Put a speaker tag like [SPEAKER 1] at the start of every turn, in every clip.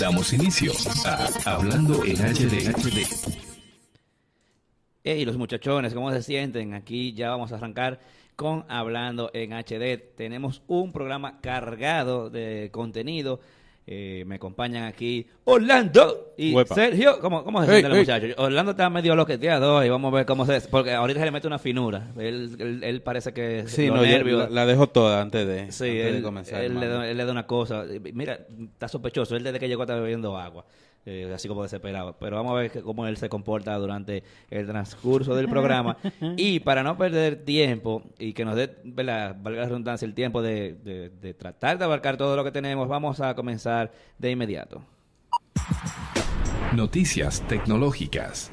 [SPEAKER 1] Damos inicio a Hablando en HD.
[SPEAKER 2] Hey, los muchachones, ¿cómo se sienten? Aquí ya vamos a arrancar con Hablando en HD. Tenemos un programa cargado de contenido. Eh, me acompañan aquí Orlando y
[SPEAKER 3] Huepa.
[SPEAKER 2] Sergio. ¿Cómo, cómo se sienten los muchachos? Orlando está medio loqueteado y vamos a ver cómo se... Porque ahorita se le mete una finura. Él, él, él parece que...
[SPEAKER 3] Sí, no, la, la dejo toda antes de,
[SPEAKER 2] Sí,
[SPEAKER 3] antes de
[SPEAKER 2] él,
[SPEAKER 3] comenzar.
[SPEAKER 2] él le, da, él le da una cosa. Mira, está sospechoso. Él desde que llegó está bebiendo agua. Eh, así como desesperado. Pero vamos a ver que- cómo él se comporta durante el transcurso del programa. y para no perder tiempo y que nos dé, ¿verdad? valga la redundancia, el tiempo de, de- de tratar de abarcar todo lo que tenemos, vamos a comenzar de inmediato.
[SPEAKER 1] Noticias tecnológicas.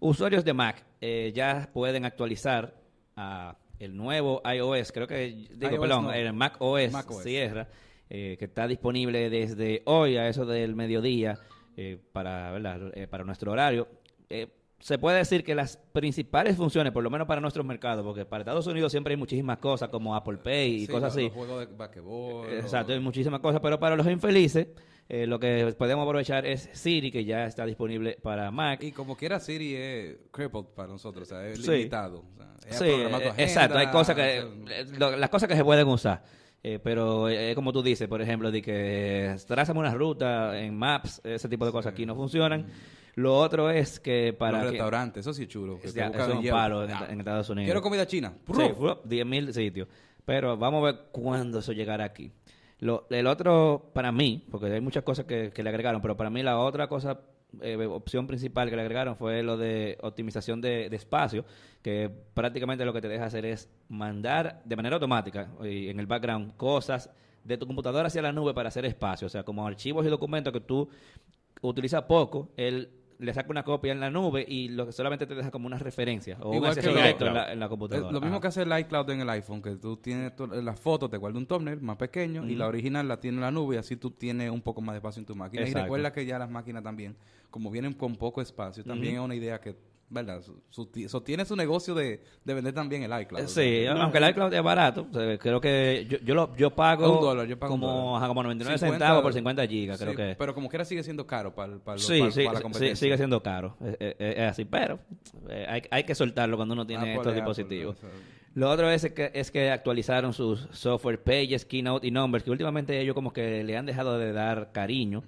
[SPEAKER 2] Usuarios de Mac eh, ya pueden actualizar a el nuevo iOS, creo que, digo,
[SPEAKER 4] iOS
[SPEAKER 2] perdón,
[SPEAKER 4] no.
[SPEAKER 2] el Mac OS,
[SPEAKER 4] Mac OS.
[SPEAKER 2] Sierra, eh, que está disponible desde hoy a eso del mediodía eh, para. Eh, para nuestro horario. Eh, se puede decir que las principales funciones, por lo menos para nuestros mercados, porque para Estados Unidos siempre hay muchísimas cosas como Apple Pay y
[SPEAKER 4] Sí,
[SPEAKER 2] cosas así.
[SPEAKER 4] Los juegos de basquetbol.
[SPEAKER 2] Exacto, hay muchísimas cosas, pero para los infelices, eh, lo que podemos aprovechar es Siri, que ya está disponible para Mac.
[SPEAKER 4] Y como quiera, Siri es crippled para nosotros, o sea, es
[SPEAKER 2] Sí.
[SPEAKER 4] limitado. O sea, es
[SPEAKER 2] Sí,
[SPEAKER 4] agenda,
[SPEAKER 2] exacto, hay cosas que,
[SPEAKER 4] o sea,
[SPEAKER 2] lo- las cosas que se pueden usar, eh, pero eh, es como tú dices, por ejemplo, de que trázame una ruta en Maps, ese tipo de cosas aquí no funcionan. Lo otro es que para
[SPEAKER 4] los restaurantes, eso sí es chulo. que
[SPEAKER 2] es ya- eso es un palo en, en Estados Unidos.
[SPEAKER 4] Quiero comida china.
[SPEAKER 2] Sí,
[SPEAKER 4] Pruf.
[SPEAKER 2] fu- 10.000 sitios. Pero vamos a ver cuándo eso llegará aquí. Lo, el otro, para mí, porque hay muchas cosas que, que le agregaron, pero para mí la otra cosa, eh, opción principal que le agregaron fue lo de optimización de, espacio, que prácticamente lo que te deja hacer es mandar de manera automática y en el background cosas de tu computadora hacia la nube para hacer espacio. O sea, como archivos y documentos que tú utilizas poco, él le saca una copia en la nube y lo que solamente te deja como una referencia o un
[SPEAKER 4] Igual que
[SPEAKER 2] acceso directo en la, en la
[SPEAKER 4] Es
[SPEAKER 2] computadora.
[SPEAKER 4] lo mismo
[SPEAKER 2] Ajá.
[SPEAKER 4] que hace el iCloud en el iPhone, que tú tienes tu- la foto, te guarda un thumbnail más pequeño y la original la tiene en la nube y así tú tienes un poco más de espacio en tu máquina.
[SPEAKER 2] Exacto.
[SPEAKER 4] Y recuerda que ya las máquinas también, como vienen con poco espacio, también es una idea que, ¿verdad? Sostiene su negocio de, de vender también el iCloud.
[SPEAKER 2] Sí,
[SPEAKER 4] que-
[SPEAKER 2] aunque el iCloud es barato, o sea, creo que yo, yo, lo, yo pago,
[SPEAKER 4] Un dólar, yo pago un
[SPEAKER 2] como,
[SPEAKER 4] dólar.
[SPEAKER 2] ajá, como 99
[SPEAKER 4] 50
[SPEAKER 2] centavos por 50 gigas, creo que
[SPEAKER 4] Pero como quiera sigue siendo caro para, para,
[SPEAKER 2] sí,
[SPEAKER 4] para,
[SPEAKER 2] sí,
[SPEAKER 4] para la
[SPEAKER 2] sí,
[SPEAKER 4] competencia.
[SPEAKER 2] sigue siendo caro, eh, eh, eh, es así, pero eh, hay, hay que soltarlo cuando uno tiene
[SPEAKER 4] Apple
[SPEAKER 2] estos
[SPEAKER 4] es Apple,
[SPEAKER 2] dispositivos. Lo otro es que, es que actualizaron sus software pages, Keynote y Numbers, que últimamente ellos como que le han dejado de dar cariño,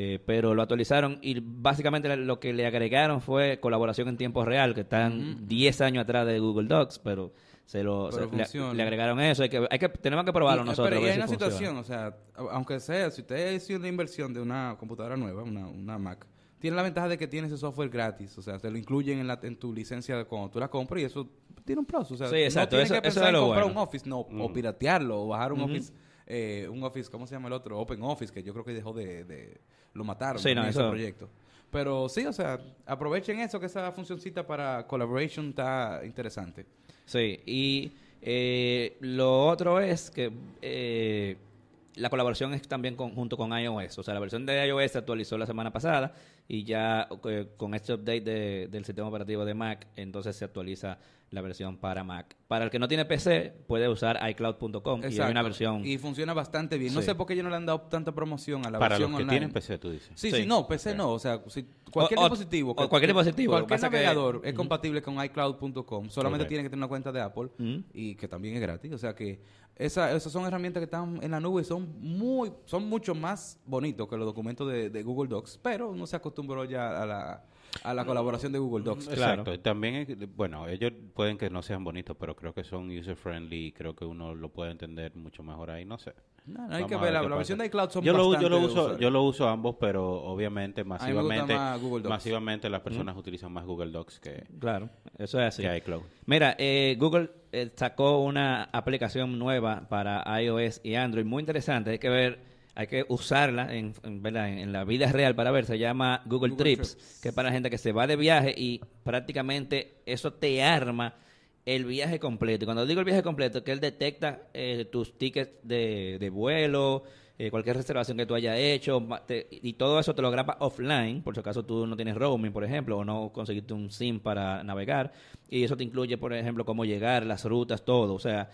[SPEAKER 2] eh, pero lo actualizaron y básicamente lo que le agregaron fue colaboración en tiempo real, que están 10 años atrás de Google Docs, pero se lo
[SPEAKER 4] Pero
[SPEAKER 2] se- le,
[SPEAKER 4] funciona.
[SPEAKER 2] le agregaron eso, hay que, hay que tenemos que probarlo
[SPEAKER 4] Y-
[SPEAKER 2] nosotros.
[SPEAKER 4] Pero y hay
[SPEAKER 2] si
[SPEAKER 4] una
[SPEAKER 2] funciona.
[SPEAKER 4] situación, o sea, aunque sea, si usted hizo una inversión de una computadora nueva, una, una Mac, tiene la ventaja de que tiene ese software gratis, o sea, te lo incluyen en, la, en tu licencia cuando tú la compras y eso tiene un plus, o sea,
[SPEAKER 2] Sí, exacto,
[SPEAKER 4] no
[SPEAKER 2] eso-
[SPEAKER 4] tienes que
[SPEAKER 2] eso
[SPEAKER 4] pensar
[SPEAKER 2] es lo
[SPEAKER 4] en comprar
[SPEAKER 2] bueno.
[SPEAKER 4] un Office, no, o piratearlo, o bajar un Office, eh, un Office, ¿cómo se llama el otro? Open Office, que yo creo que dejó de, de- lo mataron
[SPEAKER 2] Sí, no,
[SPEAKER 4] ese
[SPEAKER 2] eso-
[SPEAKER 4] proyecto. Pero sí, o sea, aprovechen eso, que esa funcioncita para collaboration está interesante.
[SPEAKER 2] Sí, y eh, lo otro es que eh, la colaboración es también con- junto con iOS. O sea, la versión de iOS se actualizó la semana pasada y ya eh, con este update de- del sistema operativo de Mac, entonces se actualiza la versión para Mac. Para el que no tiene PC, puede usar iCloud.com y hay una versión...
[SPEAKER 4] Y funciona bastante bien. No
[SPEAKER 2] Sí.
[SPEAKER 4] sé por qué ellos no le han dado tanta promoción a la
[SPEAKER 3] Para
[SPEAKER 4] versión
[SPEAKER 3] los que
[SPEAKER 4] online.
[SPEAKER 3] tienen PC, tú dices.
[SPEAKER 4] Sí,
[SPEAKER 2] Sí.
[SPEAKER 4] sí, no, PC no. O sea, si cualquier
[SPEAKER 2] O-
[SPEAKER 4] dispositivo.
[SPEAKER 2] o cualquier dispositivo,
[SPEAKER 4] Cualquier
[SPEAKER 2] que-
[SPEAKER 4] navegador es compatible con iCloud.com. Solamente
[SPEAKER 3] Correcto.
[SPEAKER 4] tiene que tener una cuenta de Apple y que también es gratis. O sea que esa, esas son herramientas que están en la nube y son muy, son mucho más bonitos que los documentos de, de Google Docs. Pero no se acostumbró ya a la, a la colaboración de Google Docs.
[SPEAKER 3] Exacto. También, bueno, ellos pueden que no sean bonitos, pero creo que son user-friendly y creo que uno lo puede entender mucho mejor ahí. No sé.
[SPEAKER 4] No, no, hay
[SPEAKER 3] Vamos
[SPEAKER 4] que ver. La, la versión de iCloud son
[SPEAKER 3] yo lo, yo lo uso yo lo uso ambos pero obviamente masivamente
[SPEAKER 4] más
[SPEAKER 3] masivamente las personas utilizan más Google Docs que,
[SPEAKER 2] Claro, eso es así.
[SPEAKER 3] que iCloud
[SPEAKER 2] Mira, eh, Google eh, sacó una aplicación nueva para iOS y Android, muy interesante. Hay que ver, hay que usarla en, en, ¿verdad? en, la vida real para ver. Se llama Google,
[SPEAKER 4] Google
[SPEAKER 2] Trips,
[SPEAKER 4] Trips.
[SPEAKER 2] que es para la gente que se va de viaje y prácticamente eso te arma el viaje completo. Y cuando digo el viaje completo, que él detecta eh, tus tickets de, de vuelo, eh, cualquier reservación que tú hayas hecho, te- y todo eso te lo graba offline, por si acaso tú no tienes roaming, por ejemplo, o no conseguiste un SIM para navegar, y eso te incluye, por ejemplo, cómo llegar, las rutas, todo. O sea,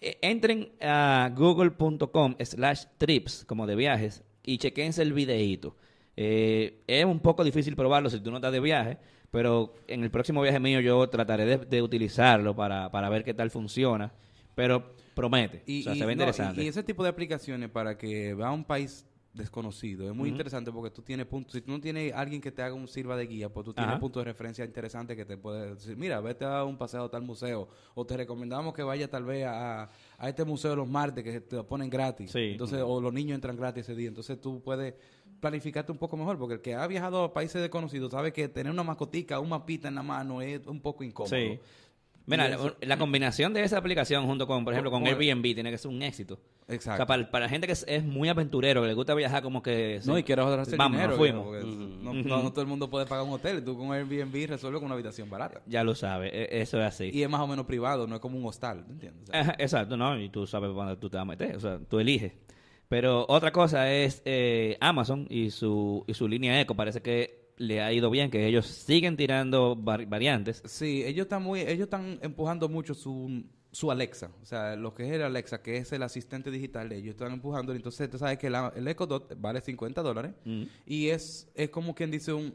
[SPEAKER 2] entren a google.com slash trips, como de viajes, y chequense el videíto. Eh, es un poco difícil probarlo si tú no estás de viaje, pero en el próximo viaje mío yo trataré de, de utilizarlo para, para ver qué tal funciona. Pero promete,
[SPEAKER 4] Y,
[SPEAKER 2] o sea,
[SPEAKER 4] y-
[SPEAKER 2] se ve
[SPEAKER 4] no, y-
[SPEAKER 2] interesante.
[SPEAKER 4] y ese tipo de aplicaciones para que va a un país desconocido es muy interesante porque tú tienes puntos. Si tú no tienes alguien que te haga un sirva de guía, pues tú tienes
[SPEAKER 2] Ajá.
[SPEAKER 4] puntos de referencia interesantes que te puede decir, mira, vete a un paseo a tal museo o te recomendamos que vaya tal vez a, a este museo los martes que te lo ponen gratis.
[SPEAKER 2] Sí.
[SPEAKER 4] Entonces, o los niños entran gratis ese día. Entonces tú puedes planificarte un poco mejor porque el que ha viajado a países desconocidos sabe que tener una mascotica, un mapita en la mano es un poco incómodo.
[SPEAKER 2] Sí. Mira, la, combinación de esa aplicación junto con, por ejemplo, con Airbnb tiene que ser un éxito. O
[SPEAKER 4] Exacto.
[SPEAKER 2] sea, para, para la gente que es, es muy aventurero, que le gusta viajar como que...
[SPEAKER 4] No,
[SPEAKER 2] sí,
[SPEAKER 4] y quiero ahorrarse
[SPEAKER 2] vamos,
[SPEAKER 4] dinero.
[SPEAKER 2] fuimos.
[SPEAKER 4] porque
[SPEAKER 3] Ujú.
[SPEAKER 4] no, no- no todo el mundo puede pagar un hotel. Tú con Airbnb resuelves con una habitación barata.
[SPEAKER 2] Ya lo sabes, e- eso es así.
[SPEAKER 4] Y es más o menos privado, no es como un hostal, ¿me entiendes?
[SPEAKER 2] Ajá, Exacto, ¿no? Y tú sabes cuándo tú te vas a meter, o sea, tú eliges. Pero otra cosa es eh, Amazon y su, y su línea Eco. Parece que le ha ido bien, que ellos siguen tirando var- variantes.
[SPEAKER 4] Sí, ellos están muy, ellos están empujando mucho su, su Alexa, o sea, lo que es el Alexa, que es el asistente digital de ellos, están empujando. Entonces, tú sabes que la- el Echo Dot vale 50 dólares
[SPEAKER 2] Mm.
[SPEAKER 4] y es, es como quien dice un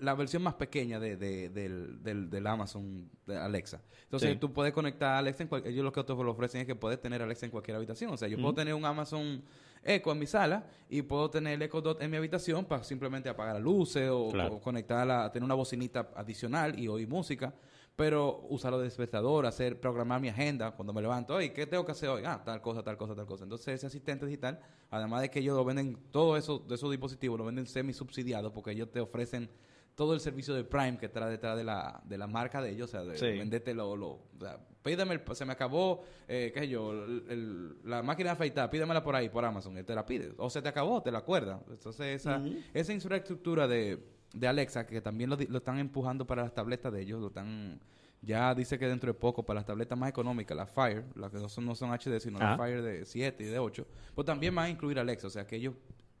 [SPEAKER 4] la versión más pequeña de, de- del, del, del Amazon de Alexa. Entonces
[SPEAKER 2] Sí.
[SPEAKER 4] tú puedes conectar a Alexa en cual- ellos lo que te lo ofrecen es que puedes tener Alexa en cualquier habitación. O sea, yo puedo tener un Amazon Echo en mi sala y puedo tener el Echo Dot en mi habitación para simplemente apagar las luces o,
[SPEAKER 3] Claro.
[SPEAKER 4] o conectarla, tener una bocinita adicional y oír música. Pero usarlo de despertador, hacer, programar mi agenda cuando me levanto. Oye, ¿qué tengo que hacer hoy? Ah, tal cosa, tal cosa, tal cosa. Entonces, ese asistente digital, además de que ellos lo venden, todos esos, de esos dispositivos lo venden semi subsidiados porque ellos te ofrecen todo el servicio de Prime que está detrás de la, de la marca de ellos, o sea, de
[SPEAKER 2] Sí.
[SPEAKER 4] venderte lo, lo- o sea, pídeme, el- se me acabó, eh, qué sé yo, el- el- la máquina de afeitar, pídemela por ahí, por Amazon, él te la pide, o se te acabó, te la acuerdas. Entonces, esa, esa infraestructura de, de Alexa, que también lo, lo están empujando para las tabletas de ellos, lo están, ya dice que dentro de poco, para las tabletas más económicas, las Fire, las que no son, no son HD, sino
[SPEAKER 2] Ah.
[SPEAKER 4] las Fire de 7 y de 8, pues también van a incluir Alexa, o sea, que ellos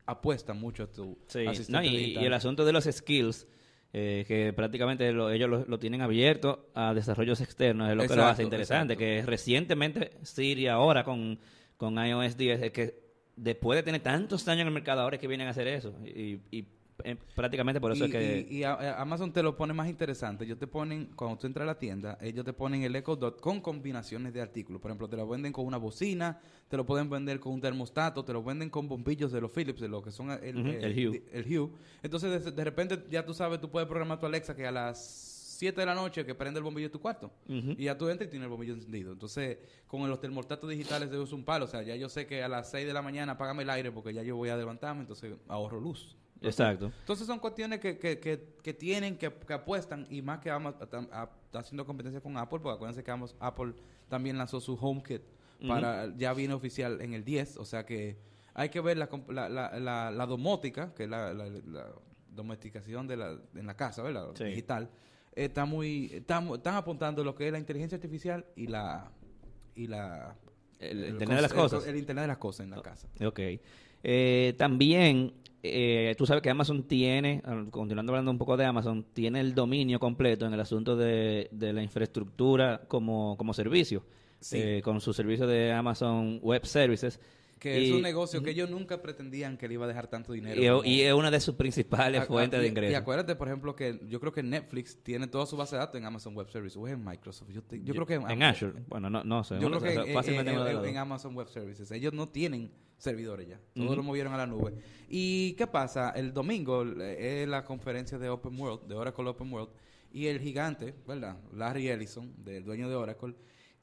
[SPEAKER 4] apuestan mucho a tu
[SPEAKER 2] Sí,
[SPEAKER 4] asistente
[SPEAKER 2] no, y,
[SPEAKER 4] digital.
[SPEAKER 2] y el asunto de los skills, eh, que prácticamente lo- ellos lo, lo tienen abierto a desarrollos externos, es lo que lo hace interesante,
[SPEAKER 4] exacto.
[SPEAKER 2] que recientemente Siri ahora con, con iOS 10, es que después de tener tantos años en el mercado, ahora es que vienen a hacer eso. Y, y, eh, prácticamente por eso
[SPEAKER 4] y,
[SPEAKER 2] es que...
[SPEAKER 4] y- y a- a- Amazon te lo pone más interesante. Ellos te ponen, cuando tú entras a la tienda, ellos te ponen el Echo Dot con combinaciones de artículos. Por ejemplo, te lo venden con una bocina, te lo pueden vender con un termostato, te lo venden con bombillos de los Philips, de lo que son el,
[SPEAKER 2] Ujú, el Hue.
[SPEAKER 4] el Hue. Entonces, de, de repente, ya tú sabes, tú puedes programar tu Alexa que a las 7 de la noche que prende el bombillo de tu cuarto. Y ya tú entras y tienes el bombillo encendido. Entonces, con los termostatos digitales de uso un palo. O sea, ya yo sé que a las 6 de la mañana apágame el aire porque ya yo voy a levantarme, entonces ahorro luz.
[SPEAKER 2] Exacto.
[SPEAKER 4] Entonces son cuestiones que, que, que, que tienen, que, apuestan y más que a- está haciendo competencia con Apple, porque acuérdense que Amos- Apple también lanzó su HomeKit para ya viene oficial en el 10, o sea que hay que ver la, la, la, la, la domótica, que es la, domesticación de la, en la casa, ¿verdad?
[SPEAKER 2] Sí.
[SPEAKER 4] Digital. Está muy, está mu- están apuntando lo que es la inteligencia artificial y la y la
[SPEAKER 2] El,
[SPEAKER 4] el
[SPEAKER 2] Internet de las
[SPEAKER 4] el-
[SPEAKER 2] cosas.
[SPEAKER 4] el Internet de las cosas en la casa.
[SPEAKER 2] Ok. Eh, también, eh, tú sabes que Amazon tiene, ah, continuando hablando un poco de Amazon, tiene el dominio completo en el asunto de, de la infraestructura como, como servicio,
[SPEAKER 4] Sí.
[SPEAKER 2] eh, con su servicio de Amazon Web Services.
[SPEAKER 4] Que
[SPEAKER 2] Y-
[SPEAKER 4] es un negocio que ellos nunca pretendían que le iba a dejar tanto dinero.
[SPEAKER 2] Y, es una de sus principales fuentes de
[SPEAKER 4] y- Y
[SPEAKER 2] ingresos.
[SPEAKER 4] acuérdate, por ejemplo, que yo creo que Netflix tiene toda su base de datos en Amazon Web Services o en Microsoft. Yo, te- yo creo que
[SPEAKER 2] en Azure. Bueno, no, no sé.
[SPEAKER 4] Yo creo que en- en, en- en. Amazon Web Services. Ellos no tienen servidores ya. Todo
[SPEAKER 2] Ujú.
[SPEAKER 4] lo movieron a la nube. ¿Y qué pasa? El domingo eh, es la conferencia de Open World, de Oracle Open World, y el gigante, ¿verdad? Larry Ellison, del dueño de Oracle,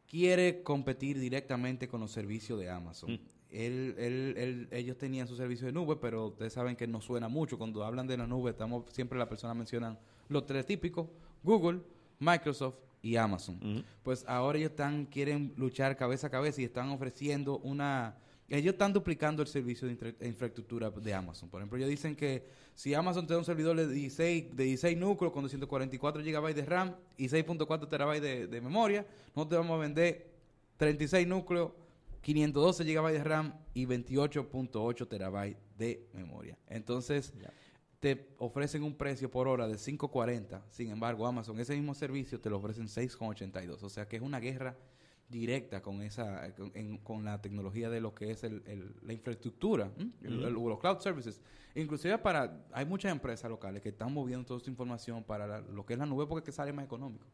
[SPEAKER 4] quiere competir directamente con los servicios de Amazon.
[SPEAKER 2] Mm.
[SPEAKER 4] Él, él- él- ellos tenían su servicio de nube, pero ustedes saben que no suena mucho. Cuando hablan de la nube, estamos siempre las personas mencionan los tres típicos, Google, Microsoft y Amazon. Pues ahora ellos están, quieren luchar cabeza a cabeza y están ofreciendo una... Ellos están duplicando el servicio de infra- infraestructura de Amazon. Por ejemplo, ellos dicen que si Amazon te da un servidor de 16, de 16 núcleos con 244 GB de RAM y 6.4 TB de, de memoria, nosotros te vamos a vender 36 núcleos, 512 GB de RAM y 28.8 TB de memoria. Entonces, te ofrecen un precio por hora de 5.40. Sin embargo, Amazon, ese mismo servicio te lo ofrecen 6.82. O sea que es una guerra directa con esa con, en- con la tecnología de lo que es el, el- la infraestructura, ¿m? El- el- los cloud services. Inclusive para hay muchas empresas locales que están moviendo toda esta información para la- lo que es la nube porque es que sale más económico.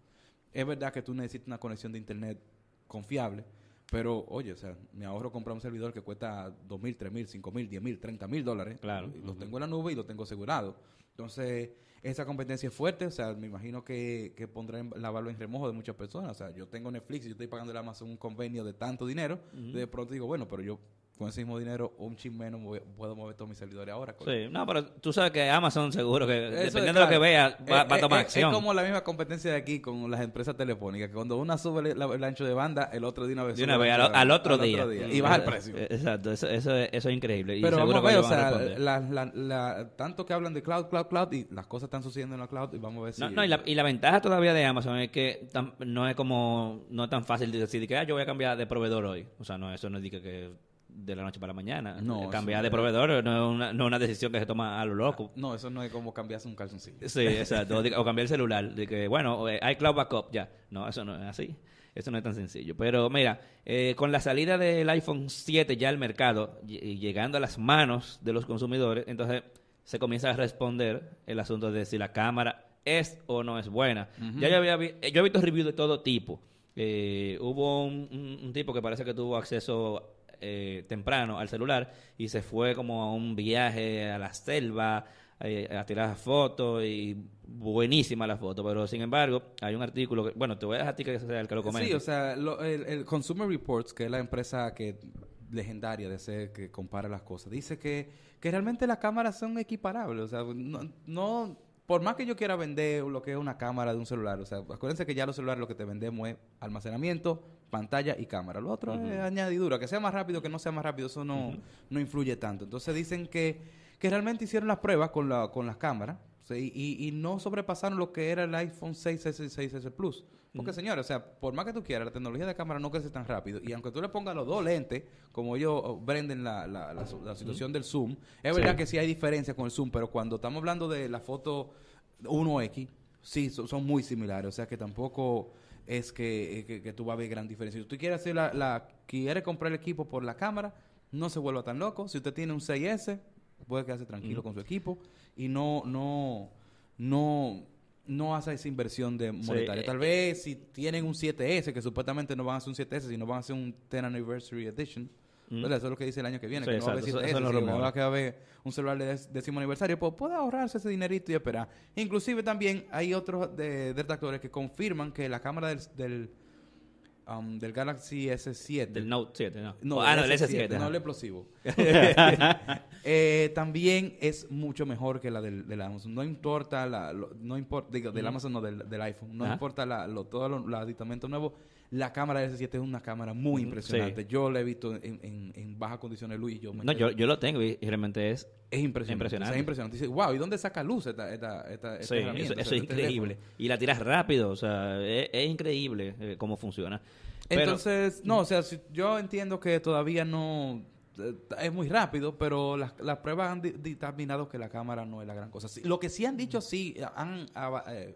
[SPEAKER 4] Es verdad que tú necesitas una conexión de internet confiable, pero oye, o sea, me ahorro comprar un servidor que cuesta dos mil, tres mil, cinco mil, diez mil, treinta mil dólares.
[SPEAKER 2] Claro.
[SPEAKER 4] Y Lo tengo en la nube y lo tengo asegurado. Entonces, esa competencia es fuerte, o sea, me imagino que, que pondrá en- la barba en remojo de muchas personas. O sea, yo tengo Netflix y yo estoy pagando a Amazon un convenio de tanto dinero, de pronto digo, bueno, pero yo con ese mismo dinero, un chin menos, puedo mover todos mis servidores ahora.
[SPEAKER 2] Sí, no, pero tú sabes que Amazon seguro que
[SPEAKER 4] Eso
[SPEAKER 2] dependiendo
[SPEAKER 4] es
[SPEAKER 2] de lo que vea va,
[SPEAKER 4] Eh,
[SPEAKER 2] va a
[SPEAKER 4] eh,
[SPEAKER 2] tomar
[SPEAKER 4] eh,
[SPEAKER 2] acción.
[SPEAKER 4] Es como la misma competencia de aquí con las empresas telefónicas, que cuando una sube la- el ancho de banda, el otro de una vez
[SPEAKER 2] de una vez, al, al otro día.
[SPEAKER 4] Y baja el precio.
[SPEAKER 2] Exacto, eso, eso, es, eso es increíble. Y
[SPEAKER 4] Pero
[SPEAKER 2] seguro
[SPEAKER 4] vamos a
[SPEAKER 2] que
[SPEAKER 4] ver, o sea,
[SPEAKER 2] responder.
[SPEAKER 4] la, la, la- tanto que hablan de cloud, cloud, cloud, y las cosas están sucediendo en la cloud, y vamos a ver si...
[SPEAKER 2] No, no, y, la, y la ventaja todavía de Amazon es que tam- no es como, no es tan fácil de decir que ah, yo voy a cambiar de proveedor hoy. O sea, no, eso no es que, que de la noche para la mañana.
[SPEAKER 4] No,
[SPEAKER 2] Eh, cambiar de
[SPEAKER 4] es.
[SPEAKER 2] proveedor no es, una, no es una decisión que se toma a lo loco.
[SPEAKER 4] No, eso no es como cambiarse un calzoncillo.
[SPEAKER 2] Sí, exacto. O, cambiar el celular. De que, bueno, eh, hay cloud backup, ya. No, eso no es así. Eso no es tan sencillo. Pero mira, eh, con la salida del iPhone 7 ya al mercado y llegando a las manos de los consumidores, entonces se comienza a responder el asunto de si la cámara es o no es buena. Ya yo, había, vi- yo he visto reviews de todo tipo. Eh, hubo un, un- un tipo que parece que tuvo acceso eh, temprano al celular y se fue como a un viaje a la selva eh, a tirar fotos y buenísima la foto, pero sin embargo hay un artículo que, bueno, te voy a dejar a ti que sea el que lo comente.
[SPEAKER 4] Sí, o sea, lo- el, Consumer Reports, que es la empresa que legendaria de ser que compara las cosas, dice que, que realmente las cámaras son equiparables. O sea, no, no- por más que yo quiera vender lo que es una cámara de un celular, o sea, acuérdense que ya los celulares lo que te vendemos es almacenamiento, pantalla y cámara. Lo otro es añadidura, que sea más rápido, que no sea más rápido, eso no, no influye tanto. Entonces dicen que, que realmente hicieron las pruebas con, la, con las cámaras sí, y, y no sobrepasaron lo que era el iPhone 6S y 6S Plus. Porque, señores, o sea, por más que tú quieras, la tecnología de cámara no crece tan rápido. Y aunque tú le pongas los dos lentes, como ellos oh, venden la, la, la, la situación del zoom, es verdad que sí hay diferencia con el zoom, pero cuando estamos hablando de la foto 1X, sí, son, son muy similares. O sea, que tampoco es que, eh, que, que tú vas a ver gran diferencia. Si tú quieres hacer la, la, quieres comprar el equipo por la cámara, no se vuelva tan loco. Si usted tiene un 6S, puede quedarse tranquilo con su equipo y no, no, no, no hace esa inversión de monetaria.
[SPEAKER 2] eh,
[SPEAKER 4] Tal vez si tienen un 7S, que supuestamente no van a hacer un 7S, sino van a hacer un 10 Anniversary Edition. ¿verdad? Eso es lo que dice el año que viene,
[SPEAKER 2] Sí,
[SPEAKER 4] que no va a haber
[SPEAKER 2] exacto.
[SPEAKER 4] 7S,
[SPEAKER 2] Eso- eso es lo
[SPEAKER 4] sino
[SPEAKER 2] rumor.
[SPEAKER 4] va a haber un celular de décimo aniversario, pues puede ahorrarse ese dinerito y esperar. Inclusive también hay otros de, detractores que confirman que la cámara del, del, um, del Galaxy S7
[SPEAKER 2] Del Note 7, ¿no?
[SPEAKER 4] no,
[SPEAKER 2] ah, no,
[SPEAKER 4] el
[SPEAKER 2] el
[SPEAKER 4] S7,
[SPEAKER 2] S7.
[SPEAKER 4] no el explosivo. Eh, también es mucho mejor que la del, del Amazon. No importa, la, lo- no importa, digo, del Amazon no, del, del iPhone. No
[SPEAKER 2] Ajá.
[SPEAKER 4] importa la, lo, todos los los aditamentos nuevos. La cámara del S7 es una cámara muy impresionante.
[SPEAKER 2] sí.
[SPEAKER 4] Yo la he visto en, en, en bajas condiciones, Luis. y Yo me
[SPEAKER 2] No, yo, yo lo tengo y, realmente es...
[SPEAKER 4] es impresionante.
[SPEAKER 2] impresionante.
[SPEAKER 4] O sea, es impresionante. Dice, wow, ¿y dónde saca luz esta, esta, esta, esta
[SPEAKER 2] Sí, eso,
[SPEAKER 4] herramienta?
[SPEAKER 2] eso
[SPEAKER 4] este
[SPEAKER 2] es increíble.
[SPEAKER 4] teléfono?
[SPEAKER 2] Y la tiras rápido, o sea, es, es increíble eh, cómo funciona. Pero-
[SPEAKER 4] Entonces, no, o sea, si- yo entiendo que todavía no eh, es muy rápido, pero las, las pruebas han determinado que la cámara no es la gran cosa. Lo que sí han dicho, sí, han eh,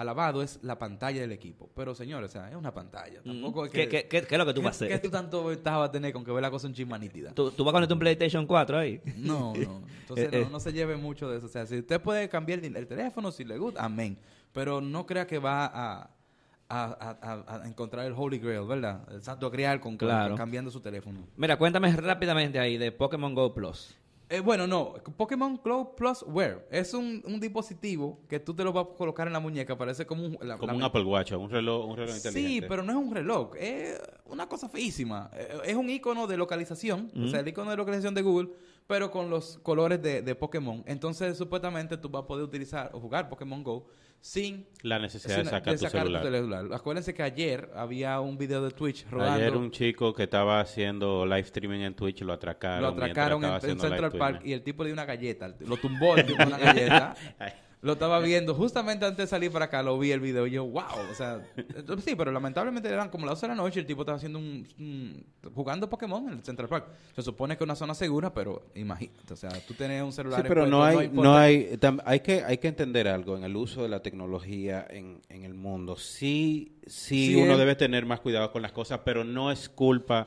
[SPEAKER 4] alabado es la pantalla del equipo. Pero, señores, o sea, es una pantalla. Tampoco es
[SPEAKER 2] ¿Qué,
[SPEAKER 4] que...
[SPEAKER 2] qué, qué- qué es lo que tú vas a
[SPEAKER 4] ¿Qué,
[SPEAKER 2] hacer?
[SPEAKER 4] qué tú tanto ventaja vas a tener con que ve la cosa un chisma nítida?
[SPEAKER 2] ¿Tú, tú vas a conectar un PlayStation 4 ahí?
[SPEAKER 4] No, no. Entonces,
[SPEAKER 2] Eh,
[SPEAKER 4] no, no se lleve mucho de eso. O sea, si usted puede cambiar el, el teléfono si le gusta, amén. Pero no crea que va a, a, a- a- a encontrar el Holy Grail, ¿verdad? El santo grial con, con-
[SPEAKER 2] Claro.
[SPEAKER 4] cambiando su teléfono.
[SPEAKER 2] Mira, cuéntame rápidamente ahí de Pokémon Go Plus.
[SPEAKER 4] Eh, bueno, no. Pokémon Cloud Plus Wear es un, un dispositivo que tú te lo vas a colocar en la muñeca. Parece como un... la-
[SPEAKER 3] Como
[SPEAKER 4] la-
[SPEAKER 3] un Apple Watch, un reloj, un reloj
[SPEAKER 4] Sí,
[SPEAKER 3] inteligente.
[SPEAKER 4] pero no es un reloj, es una cosa feísima. Eh, Es un icono de localización, o sea, el icono de localización de Google, pero con los colores de, de Pokémon. Entonces, supuestamente tú vas a poder utilizar o jugar Pokémon Go sin
[SPEAKER 3] La necesidad de sacar tu
[SPEAKER 4] sacar
[SPEAKER 3] celular.
[SPEAKER 4] celular. Acuérdense que ayer había un video de Twitch rodando.
[SPEAKER 3] Ayer un chico que estaba haciendo live streaming en Twitch lo atracaron.
[SPEAKER 4] lo atracaron en, en Central Park y el tipo le dio una galleta. Lo tumbó, le dio una galleta. Lo estaba viendo justamente antes de salir para acá, lo vi el video y yo, wow, o sea, sí, pero lamentablemente eran como las 12 de la noche, el tipo estaba haciendo un, un- jugando Pokémon en el Central Park. Se supone que es una zona segura, pero imagínate, o sea, tú tienes un celular
[SPEAKER 3] Sí, pero no hay,
[SPEAKER 4] importa-
[SPEAKER 3] no hay, tam- hay que, hay que entender algo en el uso de la tecnología en, en el mundo. Sí, sí,
[SPEAKER 4] Sí,
[SPEAKER 3] uno
[SPEAKER 4] es-
[SPEAKER 3] debe tener más cuidado con las cosas, pero no es culpa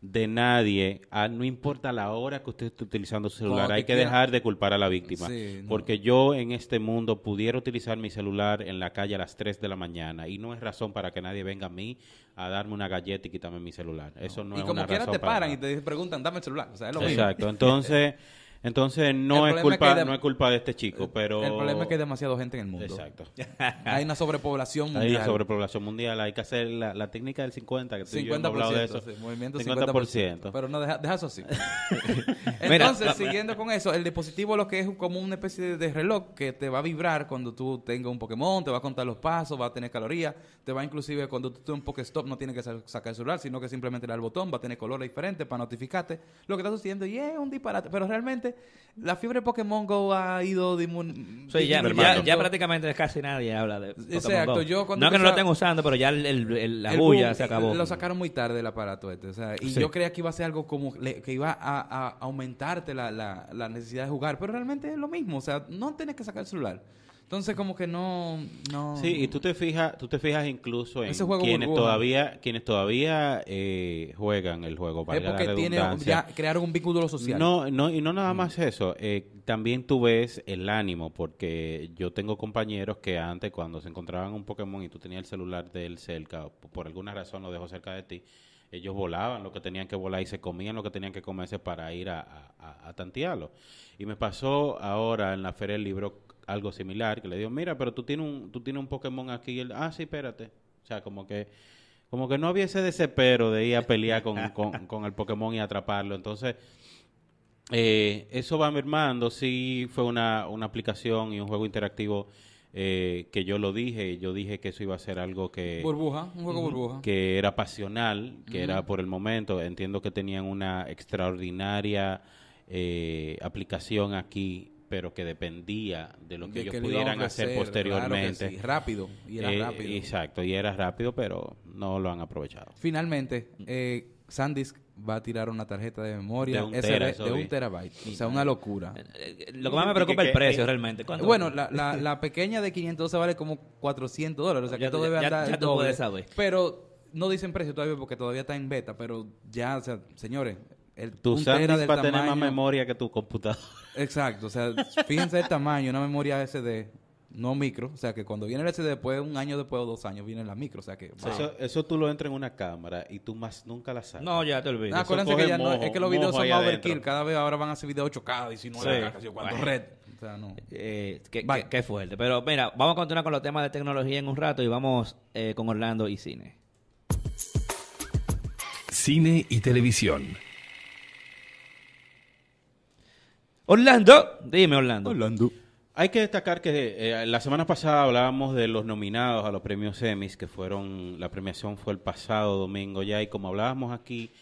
[SPEAKER 3] de nadie. Ah, no importa la hora que usted esté utilizando su celular, hay
[SPEAKER 4] te
[SPEAKER 3] que
[SPEAKER 4] quiera.
[SPEAKER 3] dejar de culpar a la víctima.
[SPEAKER 4] Sí, no.
[SPEAKER 3] Porque yo en este mundo pudiera utilizar mi celular en la calle a las 3 de la mañana y no es razón para que nadie venga a mí a darme una galleta y quitarme mi celular. Eso no
[SPEAKER 4] y
[SPEAKER 3] es
[SPEAKER 4] como
[SPEAKER 3] una
[SPEAKER 4] quiera
[SPEAKER 3] razón
[SPEAKER 4] te
[SPEAKER 3] para
[SPEAKER 4] paran y te preguntan, dame el celular, o sea, es lo mismo.
[SPEAKER 3] Exacto. Entonces, entonces no es
[SPEAKER 4] problema es que
[SPEAKER 3] culpa,
[SPEAKER 4] de-
[SPEAKER 3] no es culpa de este chico, pero
[SPEAKER 4] El problema es que hay demasiada gente en el mundo.
[SPEAKER 3] Exacto.
[SPEAKER 4] Hay una sobrepoblación
[SPEAKER 3] Hay
[SPEAKER 4] mundial.
[SPEAKER 3] sobrepoblación mundial, hay que hacer la, la técnica del 50, que tú y yo hemos hablado de eso.
[SPEAKER 4] sí, movimiento
[SPEAKER 3] 50%.
[SPEAKER 4] 50%. Pero no, deja, deja eso así. Entonces, siguiendo con eso, el dispositivo lo que es como una especie de, reloj que te va a vibrar cuando tú tengas un Pokémon, te va a contar los pasos, va a tener calorías, te va inclusive cuando tú tengas un Pokéstop no tienes que sa- sacar el celular, sino que simplemente le das el botón, va a tener colores diferentes para notificarte lo que está sucediendo y es un disparate. Pero realmente la fiebre Pokémon Go ha ido dimun-
[SPEAKER 2] Sí, ya,
[SPEAKER 4] disminuyendo.
[SPEAKER 2] ya, ya prácticamente casi nadie habla de Pokémon
[SPEAKER 4] Exacto,
[SPEAKER 2] Go.
[SPEAKER 4] yo cuando
[SPEAKER 2] No que no lo estén usando, pero ya el, el- el- la bulla se acabó.
[SPEAKER 4] Lo sacaron muy tarde el aparato este. O sea, y
[SPEAKER 3] Sí.
[SPEAKER 4] yo creía que iba a ser algo como le- que iba a, a aumentarte la, la, la necesidad de jugar. Pero realmente es lo mismo. O sea, no tienes que sacar el celular. Entonces, como que no. no
[SPEAKER 3] Sí, y tú te fijas, tú te fijas incluso en quienes
[SPEAKER 4] burbuja.
[SPEAKER 3] todavía, quienes todavía eh, juegan el juego,
[SPEAKER 4] Es
[SPEAKER 3] valga la
[SPEAKER 4] porque tiene,
[SPEAKER 3] redundancia.
[SPEAKER 4] ya crearon un vínculo social.
[SPEAKER 3] No, no, y no nada más eso. eh, también tú ves el ánimo, porque yo tengo compañeros que antes, cuando se encontraban un Pokémon y tú tenías el celular de él cerca, o por alguna razón lo dejó cerca de ti, ellos volaban lo que tenían que volar y se comían lo que tenían que comerse para ir a, a- a tantearlo. Y me pasó ahora en la Feria del Libro algo similar, que le digo, mira, pero tú tienes un, tú tienes un Pokémon aquí. Y él, ah, sí, espérate. O sea, como que como que no había ese desespero de ir a pelear con, con, con el Pokémon y atraparlo. Entonces, eh, eso va mermando. Sí, fue una, una aplicación y un juego interactivo eh, que yo lo dije. Yo dije que eso iba a ser algo que,
[SPEAKER 4] Burbuja, un juego burbuja.
[SPEAKER 3] que era pasional, que era por el momento. Entiendo que tenían una extraordinaria eh, aplicación aquí, pero que dependía de lo que
[SPEAKER 4] De
[SPEAKER 3] ellos
[SPEAKER 4] que
[SPEAKER 3] pudieran hacer posteriormente.
[SPEAKER 4] claro que sí, rápido. Y era
[SPEAKER 3] Eh,
[SPEAKER 4] rápido.
[SPEAKER 3] Exacto, y era rápido, pero no lo han aprovechado.
[SPEAKER 4] Finalmente, eh, SanDisk va a tirar una tarjeta de memoria
[SPEAKER 3] De un tera,
[SPEAKER 4] de terabyte. O sea, una locura.
[SPEAKER 2] Eh, Lo que más me preocupa es el precio
[SPEAKER 3] eh,
[SPEAKER 2] realmente. ¿Cuánto?
[SPEAKER 4] Bueno, la, la, la pequeña de 512 vale como 400 dólares. O sea, que
[SPEAKER 2] Ya-
[SPEAKER 4] esto debe
[SPEAKER 2] ya-
[SPEAKER 4] andar
[SPEAKER 2] ya tú
[SPEAKER 4] doble.
[SPEAKER 2] puedes saber.
[SPEAKER 4] Pero no dicen precio todavía porque todavía está en beta. Pero ya, o sea, señores, el
[SPEAKER 3] Tu
[SPEAKER 4] un tera
[SPEAKER 3] SanDisk
[SPEAKER 4] del
[SPEAKER 3] va a tener más memoria que tu computadora.
[SPEAKER 4] Exacto. O sea, fíjense el tamaño. Una memoria SD, no micro. O sea, que cuando viene el SD después, un año después o dos años, viene la micro. O sea, que... wow.
[SPEAKER 3] Eso, eso tú lo entras en una cámara y tú más nunca la sacas.
[SPEAKER 2] No, ya te olvides.
[SPEAKER 4] Ah, acuérdense que ya no, es que los videos son más
[SPEAKER 3] adentro.
[SPEAKER 4] overkill. Cada vez ahora van a hacer videos 8K, 19K,
[SPEAKER 2] Sí. Bueno.
[SPEAKER 4] red. O sea, no.
[SPEAKER 2] Eh, qué,
[SPEAKER 4] Vaya.
[SPEAKER 2] qué- qué fuerte. Pero mira, vamos a continuar con los temas de tecnología en un rato y vamos eh, con Orlando y cine.
[SPEAKER 1] Cine y televisión.
[SPEAKER 2] Orlando, dime Orlando.
[SPEAKER 3] Hay que destacar que eh, la semana pasada hablábamos de los nominados a los premios Emmys, que fueron, la premiación fue el pasado domingo ya, y como hablábamos aquí,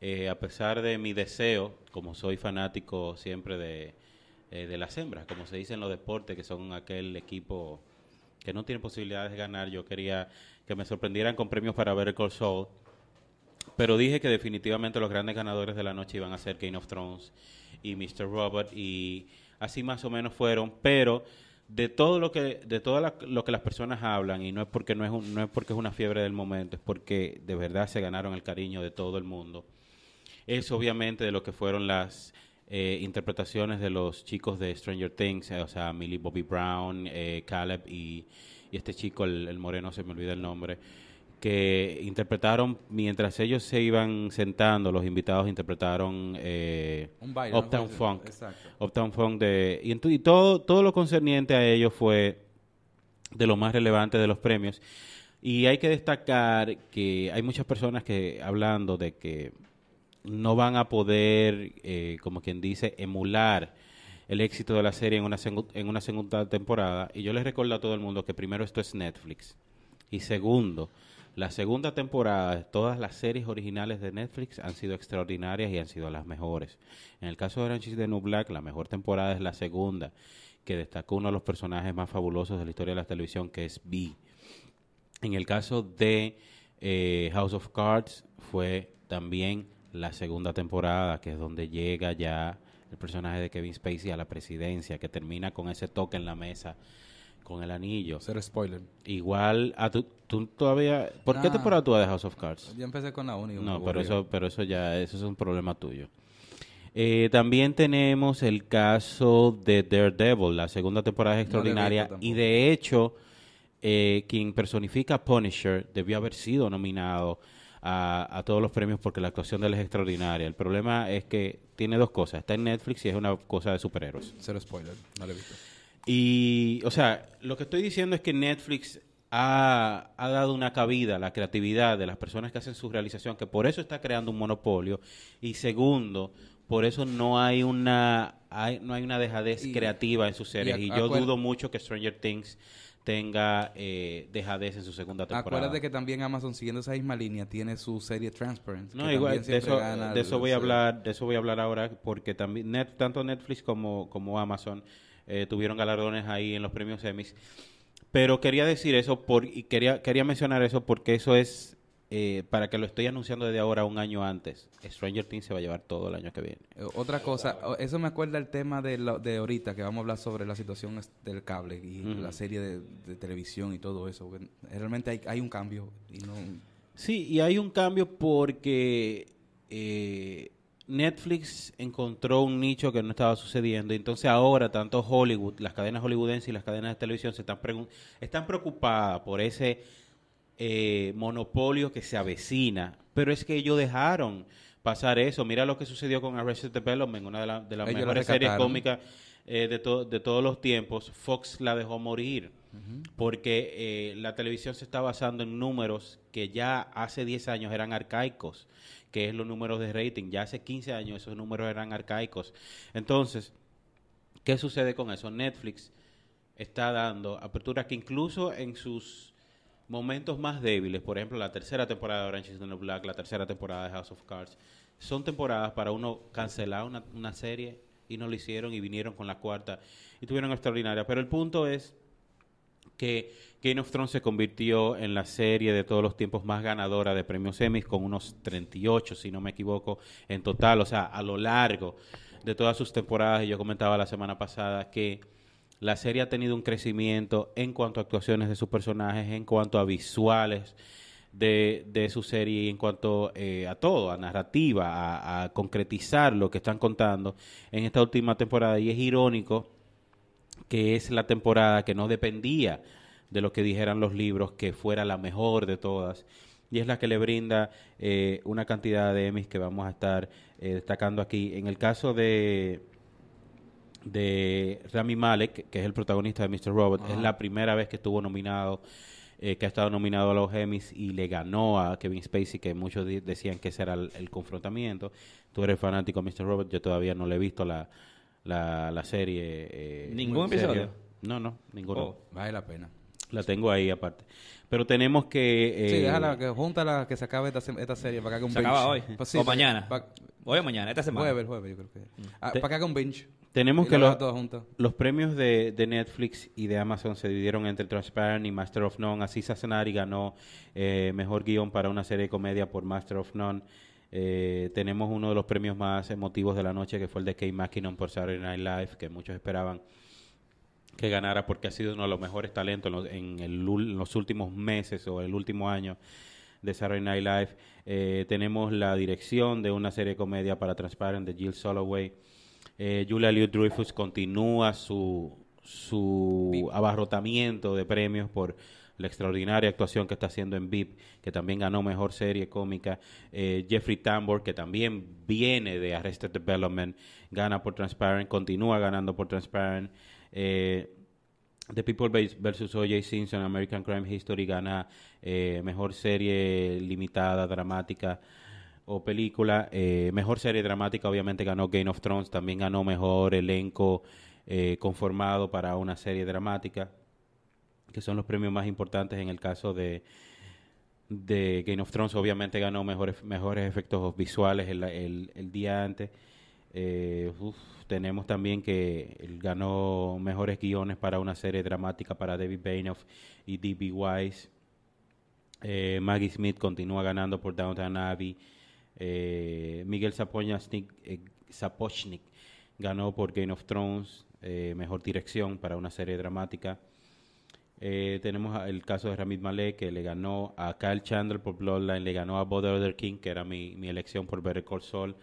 [SPEAKER 3] eh, a pesar de mi deseo, como soy fanático siempre de, eh, de las hembras, como se dice en los deportes, que son aquel equipo que no tiene posibilidades de ganar, yo quería que me sorprendieran con premios para ver el Call Saul, pero dije que definitivamente los grandes ganadores de la noche iban a ser Game of Thrones y Mr. Robot y así más o menos fueron, pero de todo lo que de todo lo que las personas hablan y no es porque no es un- no es porque es una fiebre del momento, es porque de verdad se ganaron el cariño de todo el mundo. Es obviamente de lo que fueron las eh, interpretaciones de los chicos de Stranger Things, eh, o sea, Millie Bobby Brown, eh, Caleb y, este chico, el moreno, se me olvida el nombre, que interpretaron, mientras ellos se iban sentando, los invitados interpretaron eh,
[SPEAKER 4] Un baile. ¿no?
[SPEAKER 3] Uptown Funk.
[SPEAKER 4] Exacto.
[SPEAKER 3] Uptown Funk de, y, todo, todo lo concerniente a ellos fue de lo más relevante de los premios. Y hay que destacar que hay muchas personas que hablando de que no van a poder, eh, como quien dice, emular el éxito de la serie en una, en una segunda temporada. Y yo les recuerdo a todo el mundo que primero esto es Netflix. Y segundo, la segunda temporada todas las series originales de Netflix han sido extraordinarias y han sido las mejores. En el caso de Orange is the New Black, la mejor temporada es la segunda, que destacó uno de los personajes más fabulosos de la historia de la televisión, que es B. En el caso de eh, House of Cards, fue también la segunda temporada, que es donde llega ya el personaje de Kevin Spacey a la presidencia, que termina con ese toque en la mesa con el anillo.
[SPEAKER 4] Cero spoiler.
[SPEAKER 3] Igual, a tu, tú todavía... ¿Por qué
[SPEAKER 4] Ah.
[SPEAKER 3] temporada tú de House of Cards?
[SPEAKER 4] Yo empecé con la única.
[SPEAKER 3] No, pero eso, pero eso ya, eso es un problema tuyo. Eh, también tenemos el caso de Daredevil, la segunda temporada es extraordinaria. y de hecho, eh, quien personifica Punisher debió haber sido nominado a, a todos los premios porque la actuación de él es extraordinaria. El problema es que tiene dos cosas. Está en Netflix y es una cosa de superhéroes.
[SPEAKER 4] Cero spoiler. No lo he visto.
[SPEAKER 3] Y, o sea, lo que estoy diciendo es que Netflix ha, ha dado una cabida a la creatividad de las personas que hacen su realización, que por eso está creando un monopolio. Y segundo, por eso no hay una, hay, no hay una dejadez
[SPEAKER 4] Y-
[SPEAKER 3] creativa en sus series.
[SPEAKER 4] y
[SPEAKER 3] yo dudo mucho que Stranger Things tenga eh, dejadez en su segunda temporada.
[SPEAKER 4] Acuérdate que también Amazon, siguiendo esa misma línea, tiene su serie Transparent.
[SPEAKER 3] No, igual, de eso, de voy a hablar, de eso voy a hablar ahora, porque también net, tanto Netflix como, como Amazon eh, tuvieron galardones ahí en los premios Emmys. Pero quería decir eso por, y quería, quería mencionar eso porque eso es eh, para que lo estoy anunciando desde ahora un año antes. Stranger Things se va a llevar todo el año que viene.
[SPEAKER 4] Eh, Otra cosa, eso me acuerda el tema de, lo- de ahorita, que vamos a hablar sobre la situación del cable y la serie de, de televisión y todo eso. realmente hay, hay un cambio y no...
[SPEAKER 3] Sí, y hay un cambio porque eh, Netflix encontró un nicho que no estaba sucediendo. Entonces ahora tanto Hollywood, las cadenas hollywoodenses y las cadenas de televisión se están, están preocupadas por ese eh, monopolio que se avecina. Pero es que ellos dejaron pasar eso. Mira lo que sucedió con Arrested Development, una de, la- de las
[SPEAKER 4] Ellos
[SPEAKER 3] mejores series cómicas eh, de, to- de todos los tiempos. Fox la dejó morir porque eh, la televisión se está basando en números que ya hace 10 años eran arcaicos, que es los números de rating. Ya hace 15 años esos números eran arcaicos. Entonces, ¿qué sucede con eso? Netflix está dando apertura que incluso en sus momentos más débiles, por ejemplo, la tercera temporada de Orange is the New Black, la tercera temporada de House of Cards, son temporadas para uno cancelar una serie y no lo hicieron y vinieron con la cuarta y tuvieron extraordinaria. Pero el punto es que Game of Thrones se convirtió en la serie de todos los tiempos más ganadora de premios Emmy con unos 38, si no me equivoco, en total, o sea, a lo largo de todas sus temporadas, y yo comentaba la semana pasada que la serie ha tenido un crecimiento en cuanto a actuaciones de sus personajes, en cuanto a visuales de, de su serie en cuanto eh, a todo, a narrativa, a concretizar lo que están contando en esta última temporada. Y es irónico que es la temporada que no dependía de lo que dijeran los libros, que fuera la mejor de todas. Y es la que le brinda eh, una cantidad de Emmys que vamos a estar eh, destacando aquí. En el caso de, de Rami Malek, que es el protagonista de Mr. Robot, es la primera vez que estuvo nominado, eh, que ha estado nominado a los Emmys y le ganó a Kevin Spacey, que muchos decían que ese era el, el confrontamiento. Tú eres fanático de Mr. Robot, yo todavía no le he visto la, la, la serie. eh,
[SPEAKER 2] ¿Ningún
[SPEAKER 3] serio.
[SPEAKER 2] episodio?
[SPEAKER 3] No, no, ninguno.
[SPEAKER 2] Oh.
[SPEAKER 4] Vale la pena.
[SPEAKER 3] La tengo ahí aparte. Pero tenemos que...
[SPEAKER 4] sí,
[SPEAKER 3] eh,
[SPEAKER 4] déjala, que júntala, que se acabe esta, esta serie para que haga un
[SPEAKER 2] Se
[SPEAKER 4] binge.
[SPEAKER 2] acaba hoy.
[SPEAKER 4] Pues
[SPEAKER 2] o mañana.
[SPEAKER 4] pa-
[SPEAKER 2] Hoy o mañana, esta semana.
[SPEAKER 4] jueves, jueves, yo creo que. Ah,
[SPEAKER 3] Te-
[SPEAKER 4] para que haga un binge.
[SPEAKER 3] Tenemos
[SPEAKER 4] Y
[SPEAKER 3] que
[SPEAKER 4] lo
[SPEAKER 3] los, los premios de, de Netflix y de Amazon se dividieron entre Transparent y Master of None. Así Sazanari ganó eh, mejor guion para una serie de comedia por Master of None. Eh, tenemos uno de los premios más emotivos de la noche que fue el de Kate McKinnon por Saturday Night Live, que muchos esperaban que ganara porque ha sido uno de los mejores talentos en los, en el ul- en los últimos meses o el último año de Saturday Night Live. Eh, tenemos la dirección de una serie de comedia para Transparent de Jill Soloway. Eh, Julia Louis-Dreyfus continúa su, su abarrotamiento de premios por la extraordinaria actuación que está haciendo en VIP, que también ganó Mejor Serie Cómica. Eh, Jeffrey Tambor, que también viene de Arrested Development, gana por Transparent, continúa ganando por Transparent. Eh, The People versus O.J. Simpson, American Crime History gana eh, mejor serie limitada, dramática o película. Mejor serie dramática, obviamente ganó Game of Thrones, también ganó mejor elenco conformado para una serie dramática, que son los premios más importantes en el caso de, Game of Thrones. Obviamente ganó mejores, mejores efectos visuales el, el- el día antes. Eh, tenemos también que ganó mejores guiones para una serie dramática para David Benioff y D.B. Wise. Eh, Maggie Smith continúa ganando por Downtown Abbey. Eh, Miguel Sapochnik, Sapochnik ganó por Game of Thrones, mejor dirección para una serie dramática. Eh, tenemos el caso de Ramit Malek, que le ganó a Kyle Chandler por Bloodline, le ganó a Bob Other King, que era mi, mi elección por Better Call Saul,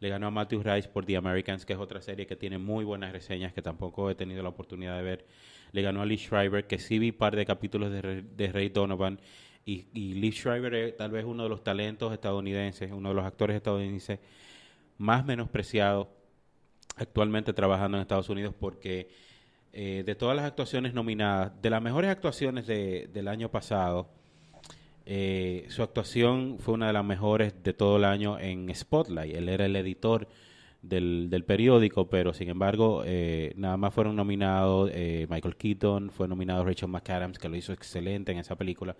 [SPEAKER 3] le ganó a Matthew Rice por The Americans, que es otra serie que tiene muy buenas reseñas, que tampoco he tenido la oportunidad de ver. Le ganó a Lee Schreiber, que sí vi un par de capítulos de, de Ray Donovan, y, y Lee Schreiber es tal vez uno de los talentos estadounidenses, uno de los actores estadounidenses más menospreciados actualmente trabajando en Estados Unidos porque eh, de todas las actuaciones nominadas, de las mejores actuaciones de- del año pasado, eh, su actuación fue una de las mejores de todo el año en Spotlight. Él era el editor del, del periódico, pero sin embargo, eh, nada más fueron nominados eh, Michael Keaton, fue nominado Rachel McAdams, que lo hizo excelente en esa película,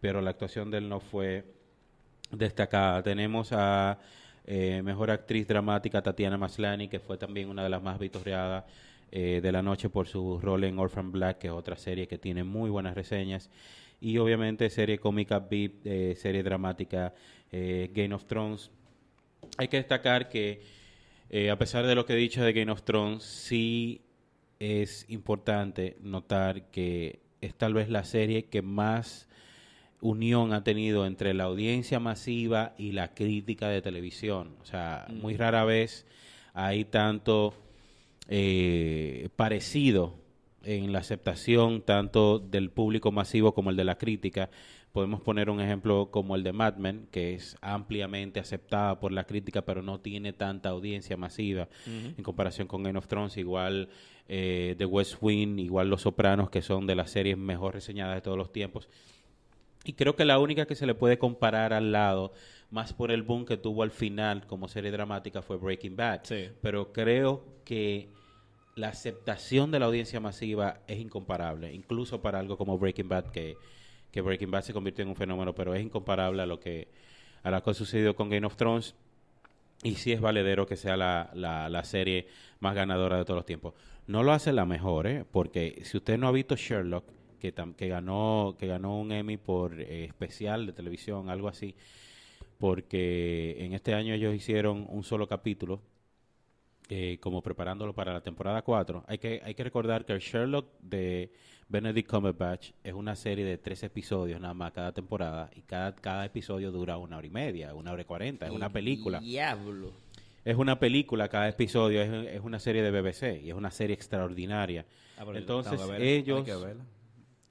[SPEAKER 3] pero la actuación de él no fue destacada. Tenemos a eh, mejor actriz dramática Tatiana Maslany, que fue también una de las más vitoreadas eh, de la noche por su rol en Orphan Black, que es otra serie que tiene muy buenas reseñas. Y obviamente serie cómica VIP, eh, serie dramática eh, Game of Thrones. Hay que destacar que eh, a pesar de lo que he dicho de Game of Thrones, sí es importante notar que es tal vez la serie que más unión ha tenido entre la audiencia masiva y la crítica de televisión. O sea, muy rara vez hay tanto eh, parecido en la aceptación tanto del público masivo como el de la crítica. Podemos poner un ejemplo como el de Mad Men, que es ampliamente aceptada por la crítica, pero no tiene tanta audiencia masiva en comparación con Game of Thrones. Igual eh, The West Wing, igual Los Sopranos, que son de las series mejor reseñadas de todos los tiempos. Y creo que la única que se le puede comparar al lado, más por el boom que tuvo al final como serie dramática, fue Breaking Bad.
[SPEAKER 2] Sí.
[SPEAKER 3] Pero creo que la aceptación de la audiencia masiva es incomparable, incluso para algo como Breaking Bad, que, que Breaking Bad se convirtió en un fenómeno, pero es incomparable a lo que a lo que ha sucedido con Game of Thrones. Y sí es valedero que sea la, la, la serie más ganadora de todos los tiempos. No lo hace la mejor, ¿eh? porque si usted no ha visto Sherlock, que, que ganó que ganó un Emmy por eh, especial de televisión, algo así, porque en este año ellos hicieron un solo capítulo, eh, como preparándolo para la temporada 4. Hay que, hay que recordar que el Sherlock de Benedict Cumberbatch es una serie de tres episodios nada más cada temporada, y cada, cada episodio dura una hora y media, una hora y cuarenta, es una película.
[SPEAKER 2] Diablo.
[SPEAKER 3] Es una película cada episodio, es, es una serie de BBC y es una serie extraordinaria.
[SPEAKER 2] Ah,
[SPEAKER 3] Entonces ellos,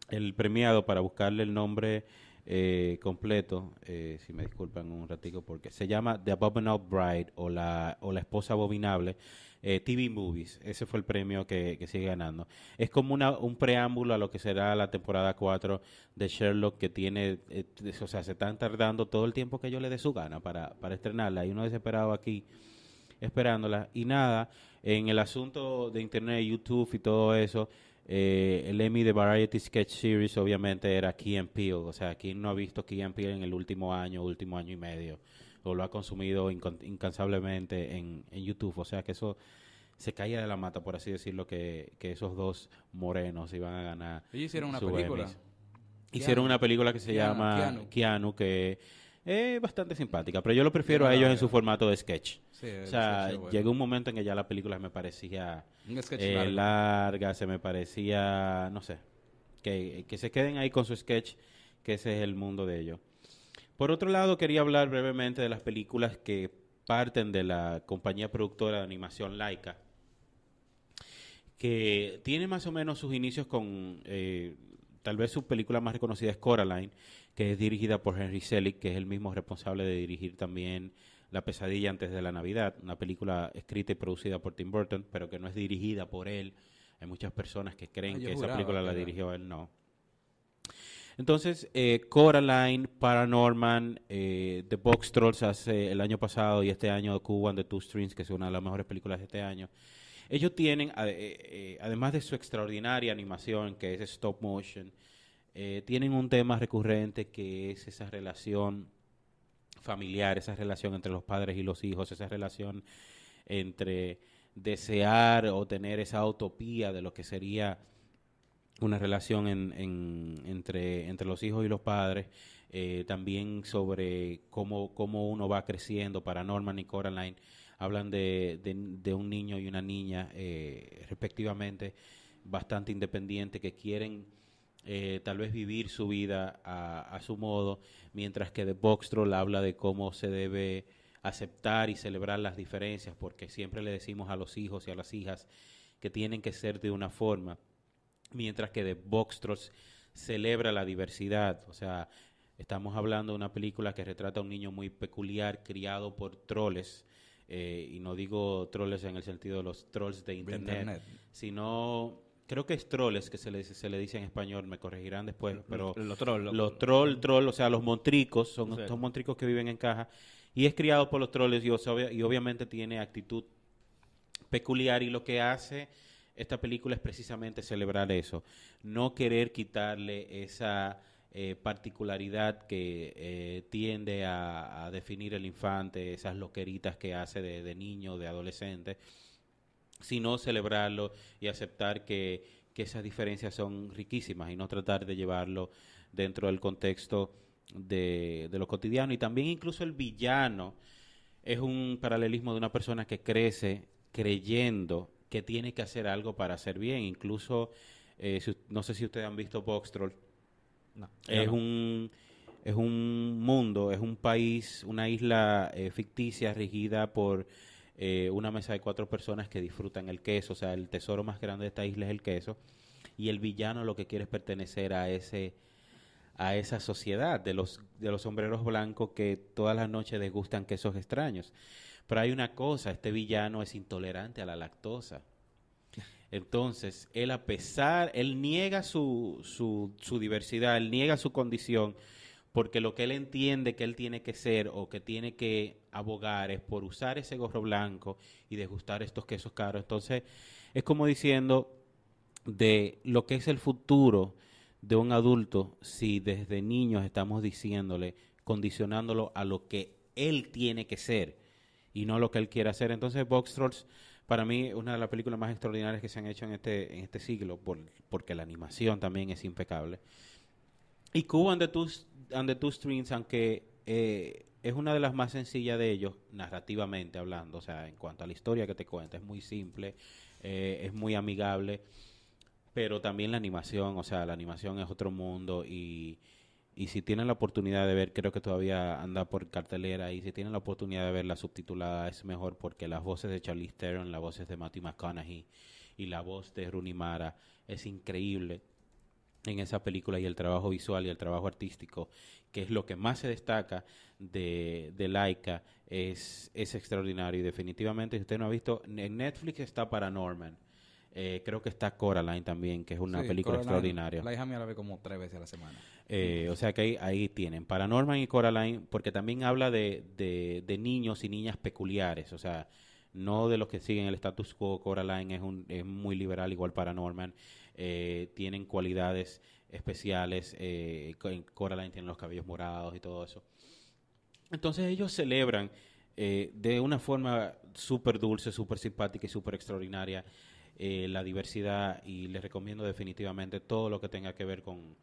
[SPEAKER 3] el premiado para buscarle el nombre eh, completo, eh, si me disculpan un ratico, porque se llama The Abominable Bride o la, o la esposa abominable. eh, TV Movies, ese fue el premio que, que sigue ganando. Es como una, un preámbulo a lo que será la temporada 4 de Sherlock que tiene, eh, o sea, se están tardando todo el tiempo que ellos le dé su gana para, para estrenarla. Y uno desesperado aquí esperándola. Y nada, en el asunto de Internet, YouTube y todo eso, eh, el Emmy de Variety Sketch Series obviamente era Key and Peele. O sea, ¿quién no ha visto Key and Peele en el último año, último año y medio? O lo ha consumido incansablemente en, en YouTube. O sea, que eso se caía de la mata, por así decirlo, que, que esos dos morenos iban a ganar.
[SPEAKER 4] Ellos hicieron una película.
[SPEAKER 3] Emmys. Hicieron una película que se
[SPEAKER 4] Keanu,
[SPEAKER 3] llama
[SPEAKER 4] Keanu.
[SPEAKER 3] Keanu, que es bastante simpática, pero yo lo prefiero a
[SPEAKER 4] no la
[SPEAKER 3] ellos en su formato de sketch.
[SPEAKER 4] Sí,
[SPEAKER 3] O sea,
[SPEAKER 4] bueno.
[SPEAKER 3] llegó un momento en que ya la película me parecía eh,
[SPEAKER 4] largo.
[SPEAKER 3] larga, se me parecía, no sé, que, que se queden ahí con su sketch, que ese es el mundo de ellos. Por otro lado, quería hablar brevemente de las películas que parten de la compañía productora de animación Laika, que tiene más o menos sus inicios con, eh, tal vez su película más reconocida es Coraline, que es dirigida por Henry Selick, que es el mismo responsable de dirigir también La pesadilla antes de la Navidad, una película escrita y producida por Tim Burton, pero que no es dirigida por él. Hay muchas personas que creen
[SPEAKER 4] Ah,
[SPEAKER 3] que esa película la dirigió él, no. Entonces, eh, Coraline, Paranorman, eh, The Box Trolls hace el año pasado y este año Cuba and the Two Strings, que es una de las mejores películas de este año. Ellos tienen, eh, eh, además de su extraordinaria animación, que es stop motion, eh, tienen un tema recurrente que es esa relación familiar, esa relación entre los padres y los hijos, esa relación entre desear o tener esa utopía de lo que sería una relación en- en- entre, entre los hijos y los padres, eh, también sobre cómo, cómo uno va creciendo. Para Norman y Coraline hablan de, de- un niño y una niña, eh, respectivamente, bastante independiente, que quieren eh, tal vez vivir su vida a, a su modo, mientras que The Box Troll habla de cómo se debe aceptar y celebrar las diferencias, porque siempre le decimos a los hijos y a las hijas que tienen que ser de una forma, mientras que The Box Trolls celebra la diversidad, o sea, estamos hablando de una película que retrata a un niño muy peculiar, criado por troles, eh, y no digo troles en el sentido de los trolls de internet,
[SPEAKER 4] internet.
[SPEAKER 3] sino creo que es troles que se le, se le dice en español, me corregirán después, pero
[SPEAKER 2] los trolls, los-
[SPEAKER 3] los troll, troll, o sea, los montricos, son, son montricos que viven en caja, y es criado por los troles y, obvia- y obviamente tiene actitud peculiar y lo que hace esta película es precisamente celebrar eso, no querer quitarle esa eh, particularidad que eh, tiende a, a definir el infante, esas loqueritas que hace de, de niño, de adolescente, sino celebrarlo y aceptar que, que esas diferencias son riquísimas y no tratar de llevarlo dentro del contexto de, de lo cotidiano. Y también incluso el villano es un paralelismo de una persona que crece creyendo que tiene que hacer algo para hacer bien. Incluso, eh, si- no sé si ustedes han visto Box Troll,
[SPEAKER 2] No,
[SPEAKER 3] es
[SPEAKER 2] no.
[SPEAKER 3] un es un mundo, es un país, una isla eh, ficticia regida por eh, una mesa de cuatro personas que disfrutan el queso, o sea, el tesoro más grande de esta isla es el queso y el villano lo que quiere es pertenecer a ese a esa sociedad de los de los sombreros blancos que todas las noches degustan quesos extraños. Pero hay una cosa, este villano es intolerante a la lactosa. Entonces, él a pesar, él niega su, su, su diversidad, él niega su condición, porque lo que él entiende que él tiene que ser o que tiene que abogar es por usar ese gorro blanco y degustar estos quesos caros. Entonces, es como diciendo de lo que es el futuro de un adulto si desde niños estamos diciéndole, condicionándolo a lo que él tiene que ser y no lo que él quiere hacer. Entonces, Box Trolls, para mí, es una de las películas más extraordinarias que se han hecho en este, en este siglo, por- porque la animación también es impecable. Y Cuba and the Two, and the Two Strings, aunque eh, es una de las más sencillas de ellos, narrativamente hablando, o sea, en cuanto a la historia que te cuenta, es muy simple, eh, es muy amigable, pero también la animación, o sea, la animación es otro mundo y, y si tienen la oportunidad de ver, creo que todavía anda por cartelera y si tienen la oportunidad de ver la subtitulada es mejor porque las voces de Charlize Theron, las voces de Matthew McConaughey y la voz de Rooney Mara es increíble en esa película y el trabajo visual y el trabajo artístico, que es lo que más se destaca de, de Laika, es, es extraordinario. Y definitivamente, si usted no ha visto, en Netflix está Paranorman. Eh, creo que está Coraline también, que es una
[SPEAKER 4] Sí,
[SPEAKER 3] película
[SPEAKER 4] Coraline,
[SPEAKER 3] extraordinaria.
[SPEAKER 4] La hija mía la ve como tres veces a la semana.
[SPEAKER 3] Eh, o sea que ahí, ahí tienen Paranorman y Coraline, porque también habla de, de, de niños y niñas peculiares, o sea, no de los que siguen el status quo. Coraline es, un, es muy liberal, igual Paranorman. Eh, tienen cualidades especiales. Eh, Coraline tiene los cabellos morados y todo eso. Entonces ellos celebran eh, de una forma súper dulce, súper simpática y súper extraordinaria eh, la diversidad y les recomiendo definitivamente todo lo que tenga que ver con,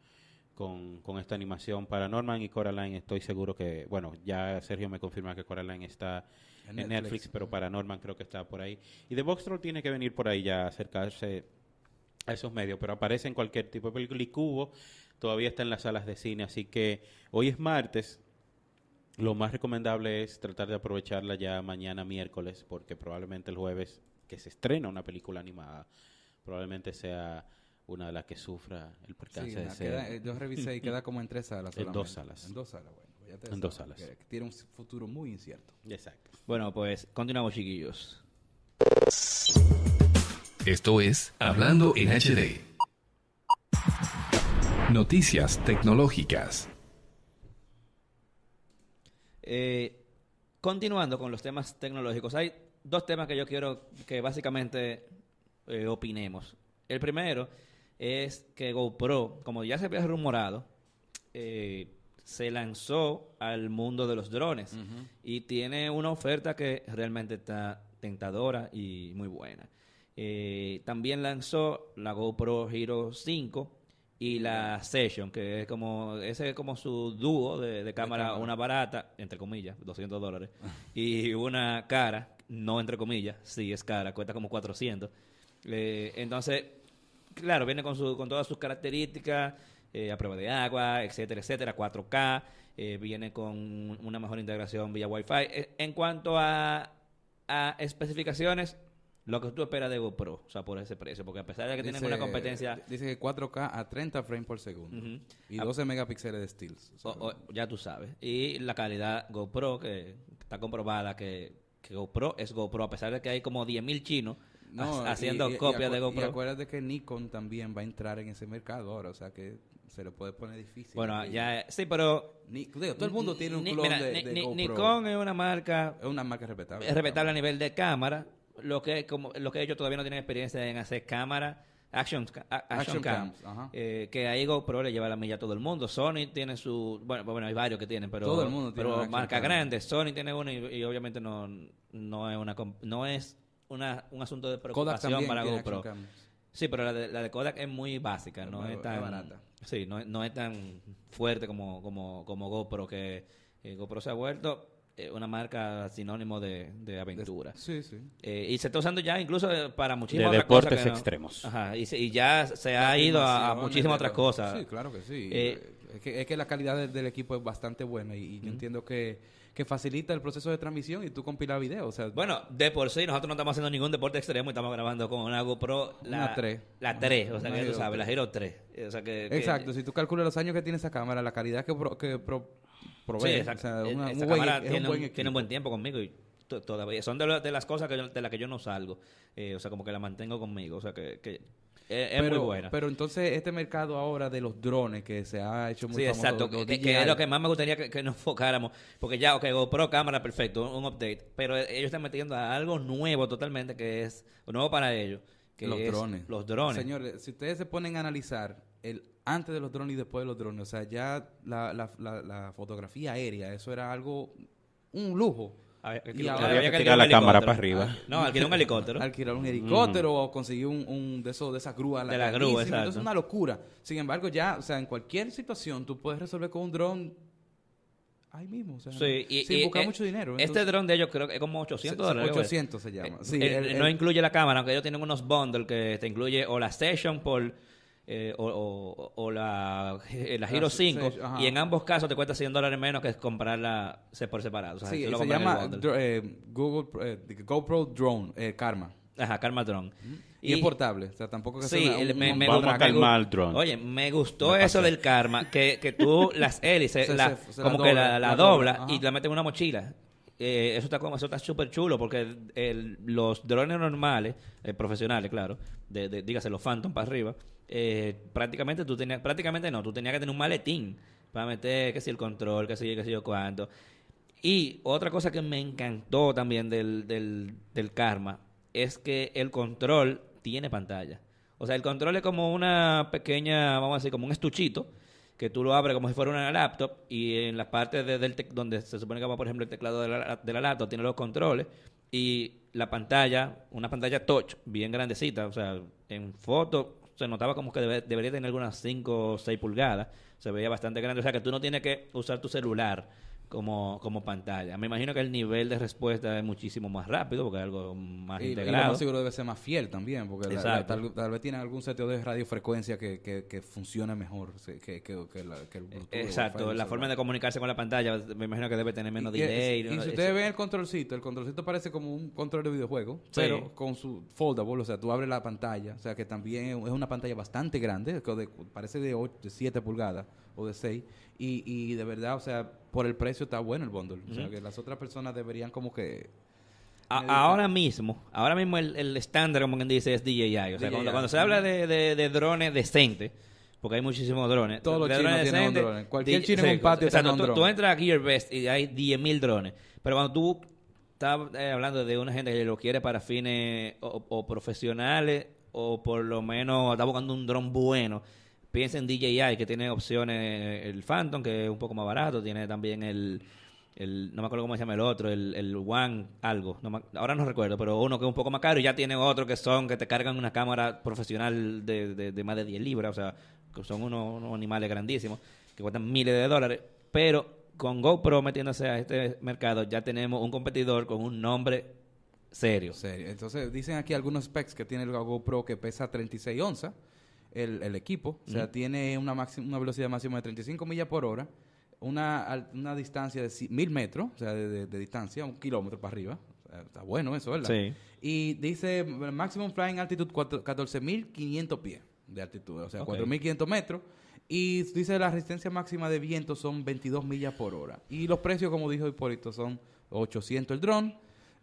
[SPEAKER 3] con, con esta animación. Para Norman y Coraline estoy seguro que, bueno, ya Sergio me confirma que Coraline está
[SPEAKER 4] En Netflix.
[SPEAKER 3] Netflix, pero para Norman creo que está por ahí. Y The Box Troll tiene que venir por ahí ya a acercarse a esos medios, pero aparece en cualquier tipo de película. Y Cubo todavía está en las salas de cine, así que hoy es martes. Lo más recomendable es tratar de aprovecharla ya mañana miércoles, porque probablemente el jueves que se estrena una película animada, probablemente sea una de las que sufra el
[SPEAKER 4] Sí,
[SPEAKER 3] percance de ser-
[SPEAKER 4] queda- eh, yo revisé y queda como en tres salas.
[SPEAKER 3] En dos
[SPEAKER 4] solamente.
[SPEAKER 3] salas.
[SPEAKER 4] En dos salas, bueno. Ya te
[SPEAKER 3] En dos salas.
[SPEAKER 4] que tiene un futuro muy incierto.
[SPEAKER 3] Exacto.
[SPEAKER 2] Bueno, pues continuamos, chiquillos.
[SPEAKER 1] Esto es Hablando en HD. Noticias tecnológicas.
[SPEAKER 2] Eh, continuando con los temas tecnológicos, hay dos temas que yo quiero que básicamente eh, opinemos. El primero es que GoPro, como ya se había rumorado, eh, se lanzó al mundo de los drones y tiene una oferta que realmente está tentadora y muy buena. Eh, también lanzó la GoPro Hero 5 y la Session, que es como ese es como su dúo de, de cámara,
[SPEAKER 4] cámara.
[SPEAKER 2] una barata, entre comillas, 200 dólares, y una cara, no entre comillas, sí es cara, cuesta como 400. Eh, entonces, claro, viene con, su, con todas sus características, eh, a prueba de agua, etcétera, etcétera, 4K, eh, viene con una mejor integración vía Wi-Fi. Eh, en cuanto a, a especificaciones, lo que tú esperas de GoPro, o sea, por ese precio, porque a pesar de que tienen una competencia...
[SPEAKER 4] Dice que 4K a 30 frames por segundo.
[SPEAKER 2] Ujú.
[SPEAKER 4] Y
[SPEAKER 2] Ah.
[SPEAKER 4] 12 megapíxeles de stills. O sea,
[SPEAKER 2] O- o- ya tú sabes. Y la calidad GoPro, que está comprobada que, que GoPro es GoPro, a pesar de que hay como 10.000 chinos
[SPEAKER 4] no,
[SPEAKER 2] ha- haciendo
[SPEAKER 4] y- y- y
[SPEAKER 2] copias de GoPro.
[SPEAKER 4] Y acuérdate que Nikon también va a entrar en ese mercado ahora, o sea que se le puede poner difícil.
[SPEAKER 2] bueno, ya... Sí, pero...
[SPEAKER 4] Ni- digo, todo el mundo tiene un clon
[SPEAKER 2] mira,
[SPEAKER 4] de,
[SPEAKER 2] ni-
[SPEAKER 4] de
[SPEAKER 2] ni-
[SPEAKER 4] GoPro.
[SPEAKER 2] Nikon es una marca
[SPEAKER 4] Es una marca respetable.
[SPEAKER 2] es respetable a nivel de cámara. Lo que, como, lo que ellos todavía no tienen experiencia en hacer cámara, action, a- action,
[SPEAKER 4] Action
[SPEAKER 2] cam.
[SPEAKER 4] cams.
[SPEAKER 2] Eh, que ahí GoPro le lleva la milla a todo el mundo. Sony tiene su. Bueno, bueno hay varios que tienen, pero.
[SPEAKER 4] Todo el mundo tiene
[SPEAKER 2] Pero
[SPEAKER 4] una action
[SPEAKER 2] marca
[SPEAKER 4] cam.
[SPEAKER 2] grande. Sony tiene una y, y obviamente no, no es, una, no es una, un asunto de preocupación para GoPro. Sí, pero la de, la de Kodak es muy básica, no
[SPEAKER 4] Es
[SPEAKER 2] tan
[SPEAKER 4] es barata.
[SPEAKER 2] Sí, no, no es tan fuerte como, como, como GoPro, que eh, GoPro se ha vuelto eh, una marca sinónimo de, de aventura.
[SPEAKER 4] Sí, sí.
[SPEAKER 2] Eh, y se está usando ya incluso eh, para muchísimas
[SPEAKER 3] De
[SPEAKER 2] otras cosas
[SPEAKER 3] deportes
[SPEAKER 2] que no-
[SPEAKER 3] extremos.
[SPEAKER 2] Ajá, y, se- y ya se ha ido a, a muchísimas
[SPEAKER 4] de
[SPEAKER 2] otras cosas.
[SPEAKER 4] Sí, claro que sí.
[SPEAKER 2] Eh,
[SPEAKER 4] es, que, es que la calidad del, del equipo es bastante buena y, y yo entiendo que, que facilita el proceso de transmisión y tú compilas video. O sea,
[SPEAKER 2] Bueno, de por sí, nosotros no estamos haciendo ningún deporte extremo y estamos grabando con una GoPro. La,
[SPEAKER 4] Una 3.
[SPEAKER 2] La 3, o sea, que tú sabes,
[SPEAKER 4] 3.
[SPEAKER 2] la Hero 3. O sea, que, que-
[SPEAKER 4] exacto. Si tú calculas los años que tiene esa cámara, la calidad que, pro- que pro- provee,
[SPEAKER 2] Sí,
[SPEAKER 4] o
[SPEAKER 2] exacto.
[SPEAKER 4] sea, una-
[SPEAKER 2] esa
[SPEAKER 4] un buen-
[SPEAKER 2] cámara tiene,
[SPEAKER 4] buen
[SPEAKER 2] un, tiene un buen tiempo conmigo y todavía son de, lo- de las cosas que yo- de las que yo no salgo. Eh, o sea, como que la mantengo conmigo. O sea, que, que es, muy buena.
[SPEAKER 4] Pero entonces este mercado ahora de los drones que se ha hecho muy
[SPEAKER 2] Sí,
[SPEAKER 4] famoso,
[SPEAKER 2] exacto,
[SPEAKER 4] los
[SPEAKER 2] que, es lo que más me gustaría que, que nos enfocáramos, porque ya, ok, GoPro cámara, perfecto, un, un update, pero ellos están metiendo a algo nuevo totalmente, que es nuevo para ellos, que
[SPEAKER 4] los
[SPEAKER 2] es
[SPEAKER 4] drones.
[SPEAKER 2] Los drones.
[SPEAKER 4] Señores, si ustedes se ponen a analizar el antes de los drones y después de los drones, o sea, ya la, la, la, la fotografía aérea, eso era algo, un lujo.
[SPEAKER 2] Había que-
[SPEAKER 4] Y ahora
[SPEAKER 2] había
[SPEAKER 3] que
[SPEAKER 2] alquilar
[SPEAKER 3] tirar la cámara para arriba.
[SPEAKER 2] No, alquilar un helicóptero.
[SPEAKER 4] Alquilar un helicóptero o conseguir un, un de esos de esas grúas.
[SPEAKER 2] De la grúa, exacto.
[SPEAKER 4] Entonces es una locura. Sin embargo, ya, o sea, en cualquier situación tú puedes resolver con un dron ahí mismo, o sea,
[SPEAKER 2] Sí, y,
[SPEAKER 4] sin
[SPEAKER 2] y,
[SPEAKER 4] buscar
[SPEAKER 2] eh,
[SPEAKER 4] mucho dinero.
[SPEAKER 2] Este dron de ellos creo que es como 800 dólares. güey.
[SPEAKER 4] 800 se llama.
[SPEAKER 2] Eh,
[SPEAKER 4] Sí,
[SPEAKER 2] eh,
[SPEAKER 4] el-
[SPEAKER 2] no
[SPEAKER 4] el-
[SPEAKER 2] incluye la cámara, aunque ellos tienen unos bundles que te incluye o la Session por eh, o, o- o la, la Hero
[SPEAKER 4] La
[SPEAKER 2] 5
[SPEAKER 4] Session, ajá.
[SPEAKER 2] y en ambos casos te cuesta 100 dólares menos que comprarla por separado. O sea,
[SPEAKER 4] Sí,
[SPEAKER 2] tú lo
[SPEAKER 4] se llama eh, Google eh, GoPro Drone eh, Karma.
[SPEAKER 2] Ajá, Karma Drone.
[SPEAKER 4] Y, es portable, o sea, tampoco que
[SPEAKER 2] Sí,
[SPEAKER 4] sea una-
[SPEAKER 2] el-
[SPEAKER 4] un-
[SPEAKER 2] me-
[SPEAKER 4] un
[SPEAKER 2] me
[SPEAKER 3] Vamos a
[SPEAKER 2] gusta-
[SPEAKER 3] calmar al drone.
[SPEAKER 2] Oye, me gustó
[SPEAKER 3] Me
[SPEAKER 2] eso del karma, que, que tú las hélices,
[SPEAKER 4] Se-
[SPEAKER 2] la-
[SPEAKER 4] se- se la
[SPEAKER 2] como que la,
[SPEAKER 4] dobla,
[SPEAKER 2] la
[SPEAKER 4] la
[SPEAKER 2] dobla
[SPEAKER 4] dobla,
[SPEAKER 2] y la metes en una mochila. Eh, eso está como eso está súper chulo porque el- los drones normales, eh, profesionales, claro, de, de- dígase los Phantom para arriba, eh, prácticamente tú tenías, prácticamente no, tú tenías que tener un maletín para meter, que si el control, que si, que si yo cuánto. Y otra cosa que me encantó también del, del, del Karma es que el control tiene pantalla. O sea, el control es como una pequeña, vamos a decir, como un estuchito, que tú lo abres como si fuera una laptop y en la parte de- del donde se supone que va, por ejemplo, el teclado de la, de la laptop, tiene los controles y la pantalla, una pantalla touch bien grandecita, o sea, en foto se notaba como que debe- debería tener algunas 5 o 6 pulgadas, se veía bastante grande, o sea que tú no tienes que usar tu celular como, como pantalla. Me imagino que el nivel de respuesta es muchísimo más rápido porque es algo más
[SPEAKER 4] Y, y lo
[SPEAKER 2] integrado.
[SPEAKER 4] más seguro debe ser más fiel también, porque la- la-
[SPEAKER 2] Exacto.
[SPEAKER 4] tal, tal vez tienen algún seteo de radiofrecuencia que, que, que funcione mejor que, que, que, la- que el Bluetooth. o
[SPEAKER 2] Exacto, la forma de comunicarse con la pantalla, me imagino que debe tener menos
[SPEAKER 4] Y-
[SPEAKER 2] delay.
[SPEAKER 4] y,
[SPEAKER 2] ¿no?
[SPEAKER 4] y si
[SPEAKER 2] Es-
[SPEAKER 4] ustedes ven el controlcito, el controlcito parece como un control de videojuego,
[SPEAKER 2] Sí.
[SPEAKER 4] pero con su foldable, o sea, tú abres la pantalla, o sea, que también es una pantalla bastante grande, que de- parece de, 8, de 7 pulgadas o de 6, y, y de verdad, o sea, por el precio está bueno el bundle, o sea, que las otras personas deberían como que...
[SPEAKER 2] A- ahora mismo, ahora mismo el, estándar, como quien dice, es DJI. O sea,
[SPEAKER 4] DJI,
[SPEAKER 2] cuando, cuando se habla de, de- de drones decentes, porque hay muchísimos drones.
[SPEAKER 4] Todos los
[SPEAKER 2] de
[SPEAKER 4] chinos
[SPEAKER 2] drones
[SPEAKER 4] tienen un drone. Cualquier chino en un patio
[SPEAKER 2] exacto,
[SPEAKER 4] tiene un
[SPEAKER 2] tú, tú entras a GearBest y hay 10.000 drones. Pero cuando tú estás eh, hablando de una gente que lo quiere para fines o, o profesionales o por lo menos está buscando un dron bueno, piensa en DJI, que tiene opciones, el Phantom, que es un poco más barato, tiene también el, el no me acuerdo cómo se llama el otro, el, el One algo, ahora no recuerdo, pero uno que es un poco más caro y ya tiene otro que son, que te cargan una cámara profesional de, de- de más de 10 libras, o sea, son unos, unos animales grandísimos, que cuestan miles de dólares, pero con GoPro metiéndose a este mercado ya tenemos un competidor con un nombre serio.
[SPEAKER 4] Serio. Entonces, dicen aquí algunos specs que tiene el GoPro que pesa 36 onzas, el, el equipo. O sea, tiene una, máxima, una velocidad máxima de 35 millas por hora, una, una distancia de ci- mil metros, o sea, de, de- de distancia, un kilómetro para arriba. O sea, está bueno eso, ¿verdad?
[SPEAKER 2] Sí.
[SPEAKER 4] Y dice maximum flying altitude cuatro- 14.500 pies de altitud, o sea,
[SPEAKER 2] Ok.
[SPEAKER 4] 4.500 metros. Y dice la resistencia máxima de viento son 22 millas por hora. Y los precios, como dijo Hipólito, son 800 el dron,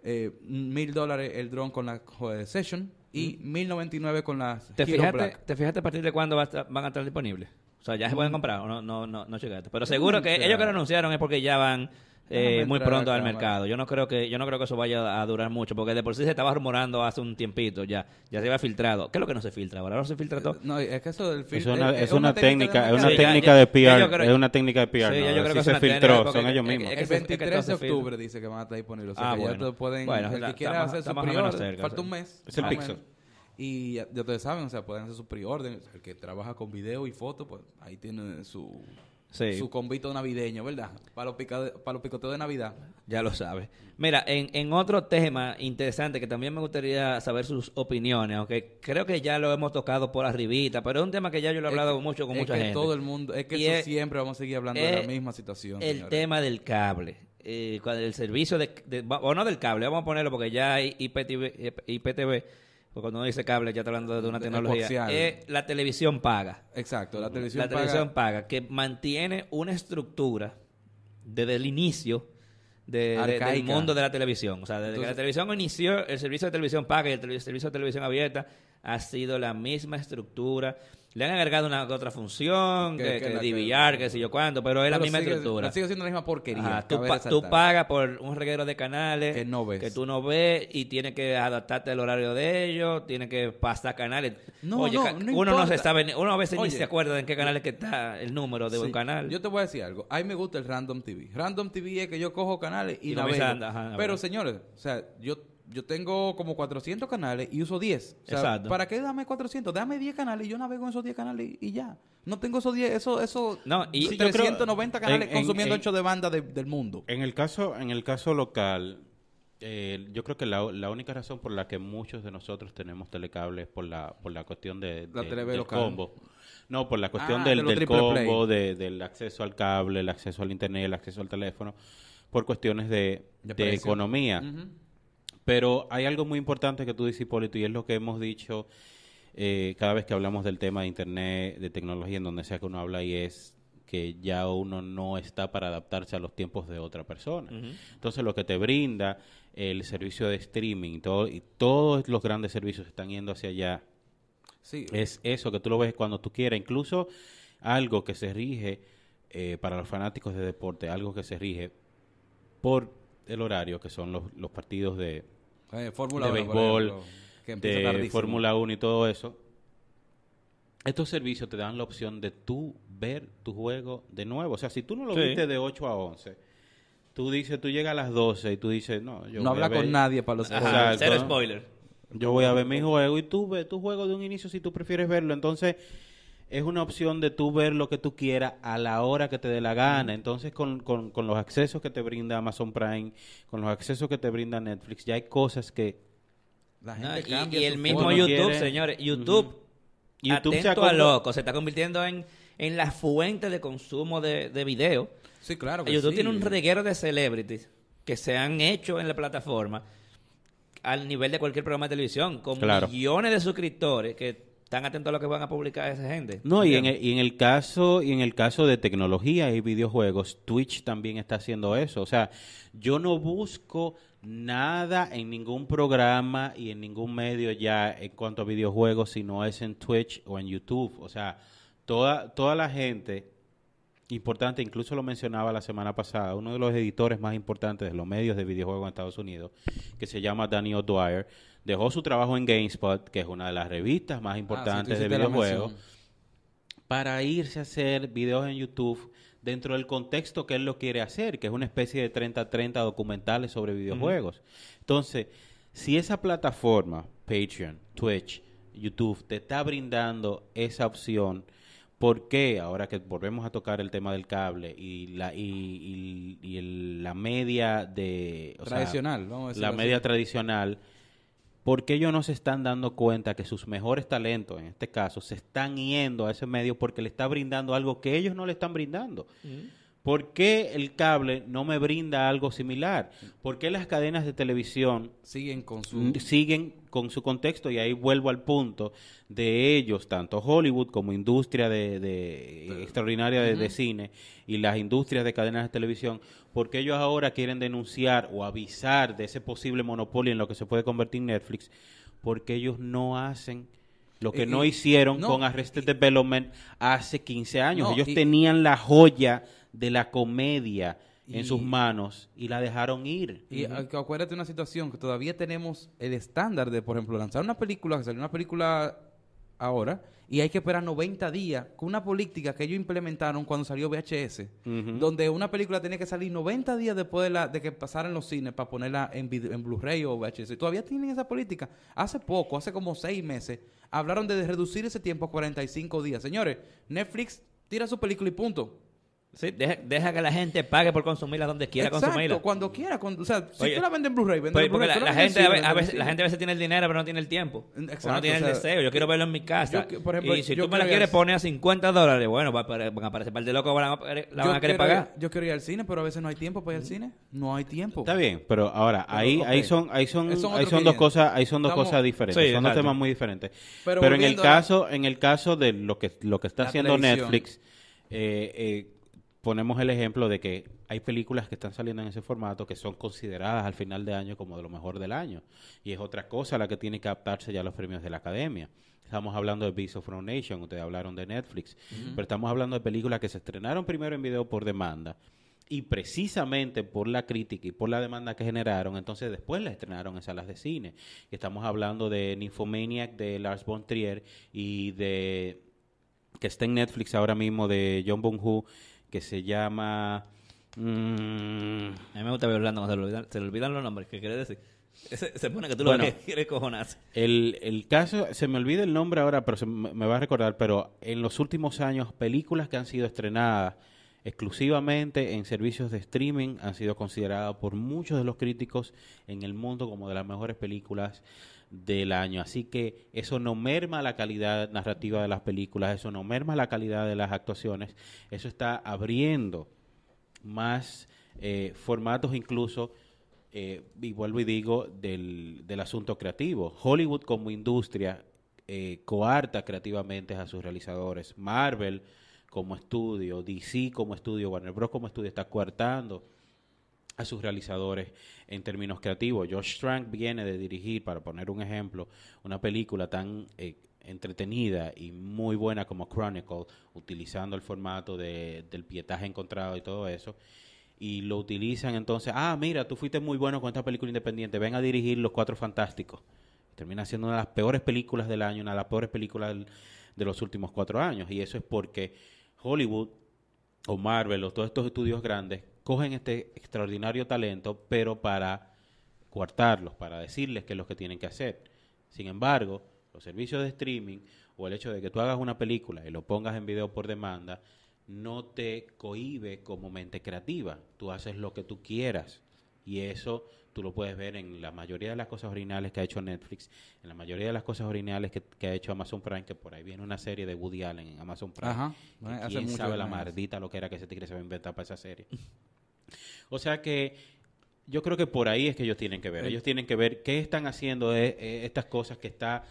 [SPEAKER 4] eh, 1.000 dólares el dron con la eh, Session y 1.099 con la
[SPEAKER 2] ¿Te
[SPEAKER 4] Hero
[SPEAKER 2] fijaste,
[SPEAKER 4] Black.
[SPEAKER 2] ¿Te fijaste a partir de cuándo va a estar- van a estar disponibles? O sea, ya se pueden comprar o no, no, no, no checaste. Pero seguro que
[SPEAKER 4] claro.
[SPEAKER 2] ellos que lo anunciaron es porque ya van eh, muy pronto al mercado. Yo no creo que yo no creo que eso vaya a durar mucho, porque de por sí se estaba rumorando hace un tiempito ya. Ya se había filtrado. ¿Qué es lo que no se filtra ahora? ¿Ahora no se filtra todo?
[SPEAKER 4] No, es que eso del
[SPEAKER 3] Es
[SPEAKER 4] fil-
[SPEAKER 3] una,
[SPEAKER 4] es-
[SPEAKER 3] es
[SPEAKER 4] es
[SPEAKER 3] una técnica, es una
[SPEAKER 2] Sí, ya-
[SPEAKER 3] técnica
[SPEAKER 2] ya-
[SPEAKER 3] de
[SPEAKER 2] ya
[SPEAKER 3] PR, es una técnica de PR.
[SPEAKER 2] Sí, ya
[SPEAKER 3] ¿no?
[SPEAKER 2] yo creo que es
[SPEAKER 3] se filtró, son
[SPEAKER 2] es-
[SPEAKER 3] ellos
[SPEAKER 2] es-
[SPEAKER 3] mismos.
[SPEAKER 2] es-
[SPEAKER 4] El
[SPEAKER 2] que se- es que
[SPEAKER 4] 23
[SPEAKER 2] todo
[SPEAKER 4] de octubre dice que van a estar disponibles. O sea,
[SPEAKER 2] Ah,
[SPEAKER 4] que ya
[SPEAKER 2] bueno.
[SPEAKER 4] te pueden...
[SPEAKER 2] Bueno,
[SPEAKER 4] el que quiera
[SPEAKER 2] está-
[SPEAKER 4] hacer su
[SPEAKER 2] cerca,
[SPEAKER 4] falta un mes.
[SPEAKER 3] Es el
[SPEAKER 4] o
[SPEAKER 3] Pixel.
[SPEAKER 4] Y ya, ya ustedes saben, o sea, pueden hacer su pre-order. El que trabaja con video y foto, pues ahí tiene su,
[SPEAKER 2] Sí.
[SPEAKER 4] su convito navideño, ¿verdad? Para los, para los picoteos de Navidad.
[SPEAKER 2] Ya lo sabes. Mira, en, en otro tema interesante que también me gustaría saber sus opiniones, aunque creo que ya lo hemos tocado por arribita, pero es un tema que ya yo lo he hablado
[SPEAKER 4] Es que-
[SPEAKER 2] mucho con
[SPEAKER 4] es
[SPEAKER 2] mucha
[SPEAKER 4] que
[SPEAKER 2] gente.
[SPEAKER 4] todo el mundo, es que
[SPEAKER 2] Y
[SPEAKER 4] eso
[SPEAKER 2] es-
[SPEAKER 4] siempre vamos a seguir hablando de la misma situación.
[SPEAKER 2] el
[SPEAKER 4] señores.
[SPEAKER 2] tema del cable. Eh, el servicio de, de- o no del cable, vamos a ponerlo porque ya hay IPTV, IPTV porque cuando uno dice cable ya está hablando de una tecnología. Eh, la televisión paga.
[SPEAKER 4] Exacto, la televisión
[SPEAKER 2] la televisión
[SPEAKER 4] paga-
[SPEAKER 2] paga, que mantiene una estructura desde el inicio de- de- del mundo de la televisión. O sea, desde que la televisión inició, el servicio de televisión paga y el, servicio de televisión abierta ha sido la misma estructura. Le han agregado una otra función,
[SPEAKER 4] Que-
[SPEAKER 2] que,
[SPEAKER 4] que
[SPEAKER 2] que DVR, sé yo cuánto, pero es la misma
[SPEAKER 4] sigue-
[SPEAKER 2] estructura.
[SPEAKER 4] Sigue siendo la misma porquería.
[SPEAKER 2] Ajá, tú, pa- tú pagas por un reguero de canales
[SPEAKER 4] Que no ves.
[SPEAKER 2] que tú no ves y tienes que adaptarte al horario de ellos, tienes que pasar canales.
[SPEAKER 4] No,
[SPEAKER 2] Oye,
[SPEAKER 4] no,
[SPEAKER 2] ca-
[SPEAKER 4] no
[SPEAKER 2] uno no se sabe, uno a veces ni se acuerda en qué canal es que está el número de
[SPEAKER 4] Sí.
[SPEAKER 2] un canal.
[SPEAKER 4] Yo te voy a decir algo. A mí me gusta el Random TV. Random TV es que yo cojo canales y,
[SPEAKER 2] Y
[SPEAKER 4] navego.
[SPEAKER 2] comienza a andar, ajá,
[SPEAKER 4] Pero, señores, o sea, yo, yo tengo como 400 canales y uso 10. O sea,
[SPEAKER 2] Exacto.
[SPEAKER 4] ¿para qué dame 400? Dame 10 canales y yo navego en esos 10 canales y, y ya. No tengo esos 10, eso, eso
[SPEAKER 2] No, y-
[SPEAKER 3] Sí, yo creo-
[SPEAKER 4] 390 canales
[SPEAKER 3] en- en-
[SPEAKER 4] consumiendo
[SPEAKER 3] en-
[SPEAKER 4] ancho de banda de- del mundo.
[SPEAKER 3] En el caso, en el caso local, eh, yo creo que la, la única razón por la que muchos de nosotros tenemos telecable es por la, por la cuestión de,
[SPEAKER 4] La TV
[SPEAKER 3] del
[SPEAKER 4] local.
[SPEAKER 3] combo. No, por la cuestión
[SPEAKER 4] Ah,
[SPEAKER 3] del,
[SPEAKER 4] de
[SPEAKER 3] del combo, de- del acceso al cable, el acceso al internet, el acceso al teléfono, por cuestiones de,
[SPEAKER 4] De
[SPEAKER 3] de
[SPEAKER 4] precio.
[SPEAKER 3] Pero hay algo muy importante que tú dices, Hipólito, y es lo que hemos dicho eh, cada vez que hablamos del tema de Internet, de tecnología, en donde sea que uno habla, y es que ya uno no está para adaptarse a los tiempos de otra persona. Entonces, lo que te brinda el servicio de streaming todo, y todos los grandes servicios están yendo hacia allá,
[SPEAKER 4] Sí.
[SPEAKER 3] es eso, que tú lo ves cuando tú quieras. Incluso algo que se rige eh, para los fanáticos de deporte, algo que se rige por el horario, que son los, los partidos de,
[SPEAKER 4] Eh, Fórmula
[SPEAKER 3] de
[SPEAKER 4] 1, por
[SPEAKER 3] béisbol,
[SPEAKER 4] ejemplo, que empieza
[SPEAKER 3] de. Fórmula 1 y todo eso. Estos servicios te dan la opción de tú ver tu juego de nuevo. O sea, si tú no lo
[SPEAKER 2] Sí.
[SPEAKER 3] viste de 8 a 11, tú dices, tú llegas a las 12 y tú dices, no, yo
[SPEAKER 4] no
[SPEAKER 3] voy a
[SPEAKER 4] habla
[SPEAKER 3] ver-
[SPEAKER 4] con nadie para los
[SPEAKER 3] Exacto.
[SPEAKER 2] cero spoiler.
[SPEAKER 3] Yo voy a ver mi juego y tú ves tu juego de un inicio si tú prefieres verlo. Entonces, es una opción de tú ver lo que tú quieras a la hora que te dé la gana. Entonces, con, con, con los accesos que te brinda Amazon Prime, con los accesos que te brinda Netflix, ya hay cosas que...
[SPEAKER 4] La gente
[SPEAKER 2] y,
[SPEAKER 4] cambia
[SPEAKER 2] y el mismo YouTube,
[SPEAKER 3] quiere-
[SPEAKER 2] señores, YouTube,
[SPEAKER 3] YouTube se
[SPEAKER 2] atento a loco, se está convirtiendo en, en la fuente de consumo de, de video.
[SPEAKER 4] Sí, claro que
[SPEAKER 2] YouTube
[SPEAKER 4] sí.
[SPEAKER 2] tiene un reguero de celebrities que se han hecho en la plataforma al nivel de cualquier programa de televisión, con
[SPEAKER 3] Claro.
[SPEAKER 2] millones de suscriptores que están atentos a lo que van a publicar esa gente.
[SPEAKER 3] No, y en, el, y en el caso y en el caso de tecnología y videojuegos, Twitch también está haciendo eso. O sea, yo no busco nada en ningún programa y en ningún medio ya en cuanto a videojuegos, si no es en Twitch o en YouTube. O sea, toda toda la gente importante, incluso lo mencionaba la semana pasada, uno de los editores más importantes de los medios de videojuegos en Estados Unidos, que se llama Danny O'Dwyer, dejó su trabajo en GameSpot, que es una de las revistas más
[SPEAKER 4] Ah, sí,
[SPEAKER 3] importantes de videojuegos para irse a hacer videos en YouTube dentro del contexto que él lo quiere hacer, que es una especie de 30-30 documentales sobre videojuegos. Entonces, si esa plataforma, Patreon, Twitch, YouTube, te está brindando esa opción, ¿por qué ahora que volvemos a tocar el tema del cable y la, y, y- y el- la media de... o sea,
[SPEAKER 4] Tradicional, vamos a
[SPEAKER 3] la
[SPEAKER 4] así.
[SPEAKER 3] media tradicional, ¿por qué ellos no se están dando cuenta que sus mejores talentos, en este caso, se están yendo a ese medio porque le está brindando algo que ellos no le están brindando? ¿Por qué el cable no me brinda algo similar? ¿Por qué las cadenas de televisión
[SPEAKER 4] Siguen con su...
[SPEAKER 3] mm, siguen con su contexto? Y ahí vuelvo al punto de ellos, tanto Hollywood como industria de, de- extraordinaria de, de cine y las industrias de cadenas de televisión, porque ellos ahora quieren denunciar o avisar de ese posible monopolio en lo que se puede convertir en Netflix, porque ellos no hacen lo que
[SPEAKER 4] Eh,
[SPEAKER 3] no hicieron
[SPEAKER 4] no,
[SPEAKER 3] con Arrested Development hace 15 años.
[SPEAKER 4] No,
[SPEAKER 3] ellos
[SPEAKER 4] y-
[SPEAKER 3] tenían la joya de la comedia en sus manos y la dejaron ir.
[SPEAKER 4] Y acu- acuérdate una situación que todavía tenemos el estándar de, por ejemplo, lanzar una película, que salió una película ahora, y hay que esperar 90 días con una política que ellos implementaron cuando salió VHS, donde una película tenía que salir 90 días después de, la, de que pasara en los cines para ponerla en, en Blu-ray o VHS. Todavía tienen esa política. Hace poco, hace como seis meses, hablaron de reducir ese tiempo a 45 días. Señores, Netflix tira su película y punto.
[SPEAKER 2] Sí, deja, deja que la gente pague por consumirla donde quiera
[SPEAKER 4] Exacto,
[SPEAKER 2] consumirla.
[SPEAKER 4] cuando quiera. cuando- o sea, si
[SPEAKER 2] Oye,
[SPEAKER 4] tú la vendes en Blu-ray, vende en
[SPEAKER 2] porque
[SPEAKER 4] Blu-ray.
[SPEAKER 2] la,
[SPEAKER 4] la
[SPEAKER 2] gente
[SPEAKER 4] en
[SPEAKER 2] a, veces, la gente a veces tiene el dinero pero no tiene el tiempo. o
[SPEAKER 4] Exacto,
[SPEAKER 2] no tiene
[SPEAKER 4] o sea,
[SPEAKER 2] el deseo. Yo quiero verlo en mi casa.
[SPEAKER 4] yo por ejemplo,
[SPEAKER 2] y si tú me la quieres poner a 50 dólares, bueno, va a apare- van a aparecer par de locos, van a, la van a querer
[SPEAKER 4] ir-
[SPEAKER 2] pagar.
[SPEAKER 4] yo quiero ir al cine, pero a veces no hay tiempo para ir al cine. No hay tiempo.
[SPEAKER 3] Está bien, pero ahora
[SPEAKER 4] Pero,
[SPEAKER 3] ahí ahí son ahí son ahí son dos
[SPEAKER 4] 500.
[SPEAKER 3] cosas ahí son dos
[SPEAKER 4] Estamos-
[SPEAKER 3] cosas diferentes,
[SPEAKER 2] Sí,
[SPEAKER 3] son dos temas muy diferentes.
[SPEAKER 4] Pero
[SPEAKER 3] en el caso en el caso de lo que lo que está haciendo. Netflix eh, eh, ponemos el ejemplo de que hay películas que están saliendo en ese formato que son consideradas al final de año como de lo mejor del año y es otra cosa la que tiene que adaptarse ya a los premios de la Academia. Estamos hablando de Beast of No Nation, ustedes hablaron de Netflix, pero estamos hablando de películas que se estrenaron primero en video por demanda y precisamente por la crítica y por la demanda que generaron, entonces después la estrenaron en salas de cine. Estamos hablando de Nymphomaniac de Lars von Trier y de que está en Netflix ahora mismo de John Bong-Ho que se llama mm,
[SPEAKER 2] A mí me gusta ver Orlando cuando se le olvidan, se le olvidan los nombres. ¿Qué quiere decir? Se, se pone que tú
[SPEAKER 3] Bueno.
[SPEAKER 2] lo quieres cojonarse.
[SPEAKER 3] El, el caso, se me olvida el nombre ahora, pero se me, me va a recordar, pero en los últimos años, películas que han sido estrenadas exclusivamente en servicios de streaming han sido consideradas por muchos de los críticos en el mundo como de las mejores películas del año. Así que eso no merma la calidad narrativa de las películas, eso no merma la calidad de las actuaciones, eso está abriendo más eh, formatos incluso, eh, y vuelvo y digo, del, del asunto creativo. Hollywood como industria eh, coarta creativamente a sus realizadores. Marvel como estudio, DC como estudio, Warner Bros. como estudio está coartando a sus realizadores en términos creativos. Josh Trank viene de dirigir, para poner un ejemplo, una película tan eh, entretenida y muy buena como Chronicle, utilizando el formato de, del pietaje encontrado y todo eso. Y lo utilizan entonces, ah, mira, tú fuiste muy bueno con esta película independiente, ven a dirigir Los Cuatro Fantásticos. Termina siendo una de las peores películas del año, una de las peores películas de los últimos cuatro años. Y eso es porque Hollywood o Marvel o todos estos estudios grandes cogen este extraordinario talento, pero para coartarlos, para decirles qué es lo que tienen que hacer. Sin embargo, los servicios de streaming o el hecho de que tú hagas una película y lo pongas en video por demanda, no te cohíbe como mente creativa. Tú haces lo que tú quieras. Y eso tú lo puedes ver en la mayoría de las cosas originales que ha hecho Netflix, en la mayoría de las cosas originales que, que ha hecho Amazon Prime, que por ahí viene una serie de Woody Allen en Amazon Prime.
[SPEAKER 4] Ajá.
[SPEAKER 3] que
[SPEAKER 4] Hace
[SPEAKER 3] quién
[SPEAKER 4] mucho
[SPEAKER 3] sabe la maldita lo que era que ese tigre se va a inventar para esa serie. o sea que yo creo que por ahí es que ellos tienen que ver.
[SPEAKER 4] Eh,
[SPEAKER 3] Ellos tienen que ver qué están haciendo de, eh, estas cosas que está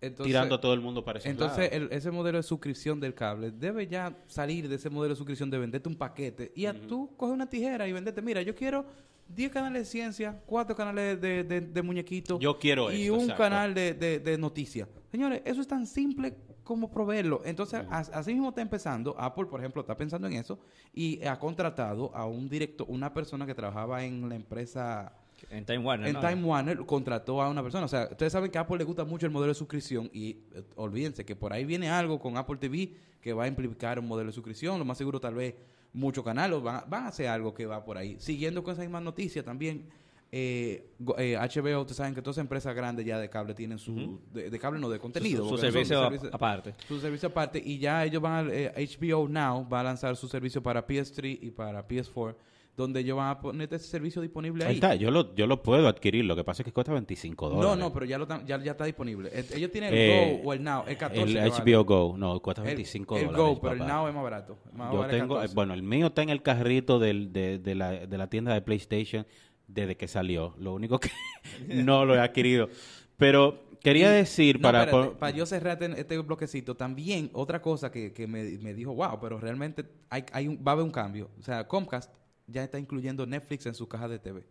[SPEAKER 4] Entonces-
[SPEAKER 3] tirando a todo el mundo para esos
[SPEAKER 4] Entonces, el- ese modelo de suscripción del cable debe ya salir de ese modelo de suscripción de venderte un paquete y a tú coges una tijera y vendete. Mira, yo quiero 10 canales de ciencia, 4 canales de, de, de muñequitos
[SPEAKER 3] Yo quiero
[SPEAKER 4] y un
[SPEAKER 3] exacto.
[SPEAKER 4] canal de, de, de noticias. Señores, eso es tan simple como proveerlo. Entonces, as- así mismo está empezando. Apple, por ejemplo, está pensando en eso y ha contratado a un director, una persona que trabajaba en la empresa
[SPEAKER 2] En Time Warner.
[SPEAKER 4] en
[SPEAKER 2] ¿no?
[SPEAKER 4] Time Warner contrató a una persona. O sea, ustedes saben que a Apple le gusta mucho el modelo de suscripción y eh, olvídense que por ahí viene algo con Apple TV que va a implicar un modelo de suscripción. Lo más seguro tal vez muchos canales van, van a hacer algo que va por ahí. Siguiendo con esa misma noticia también, eh, go- eh, HBO, ustedes saben que todas esas empresas grandes ya de cable tienen su... de, de cable no, de contenido.
[SPEAKER 2] Su, su servicio aparte.
[SPEAKER 4] su servicio aparte y ya ellos van a, eh, HBO Now va a lanzar su servicio para PS3 y para PS4 donde ellos van a poner ese servicio disponible
[SPEAKER 3] Ahí
[SPEAKER 4] ahí.
[SPEAKER 3] está, yo lo, yo lo puedo adquirir, lo que pasa es que cuesta 25 dólares.
[SPEAKER 4] No, no, pero ya, lo ya, ya está disponible. Eh, Ellos tienen el
[SPEAKER 3] Eh,
[SPEAKER 4] Go o el Now, el 14.
[SPEAKER 3] El
[SPEAKER 4] vale.
[SPEAKER 3] HBO Go, no, cuesta
[SPEAKER 4] El-
[SPEAKER 3] 25
[SPEAKER 4] el,
[SPEAKER 3] dólares.
[SPEAKER 4] Go, pero el. Now es más barato. Más
[SPEAKER 3] Yo tengo,
[SPEAKER 4] 14.
[SPEAKER 3] eh, bueno, el mío está en el carrito del- de, de la, de la tienda de PlayStation desde que salió. Lo único que no lo he adquirido. Pero quería decir
[SPEAKER 4] No,
[SPEAKER 3] para...
[SPEAKER 4] espérate,
[SPEAKER 3] por-
[SPEAKER 4] para yo cerrar este- este bloquecito, también otra cosa que, que me, me dijo, wow, pero realmente hay, hay un- va a haber un cambio. O sea, Comcast ya está incluyendo Netflix en su caja de TV.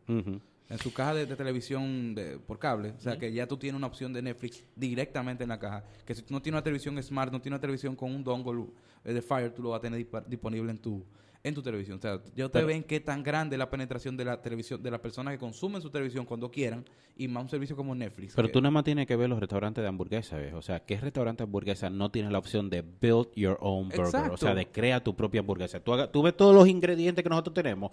[SPEAKER 4] En su caja de, de televisión de- por cable. O sea, que ya tú tienes una opción de Netflix directamente en la caja. Que si tú no tienes una televisión smart, no tienes una televisión con un dongle eh, de Fire, tú lo vas a tener dispa- disponible en tu en tu televisión. O sea, ya ustedes
[SPEAKER 3] Pero-
[SPEAKER 4] ven qué tan grande es la penetración de la televisión, de las personas que consumen su televisión cuando quieran, y más un servicio como Netflix.
[SPEAKER 3] Pero
[SPEAKER 4] que-
[SPEAKER 3] tú nada más tienes que ver los restaurantes de hamburguesa, ¿ves? O sea, ¿qué restaurante de hamburguesa no tiene la opción de build your own burger? O sea, de crea tu propia hamburguesa. Tú, haga- tú ves todos los ingredientes que nosotros tenemos.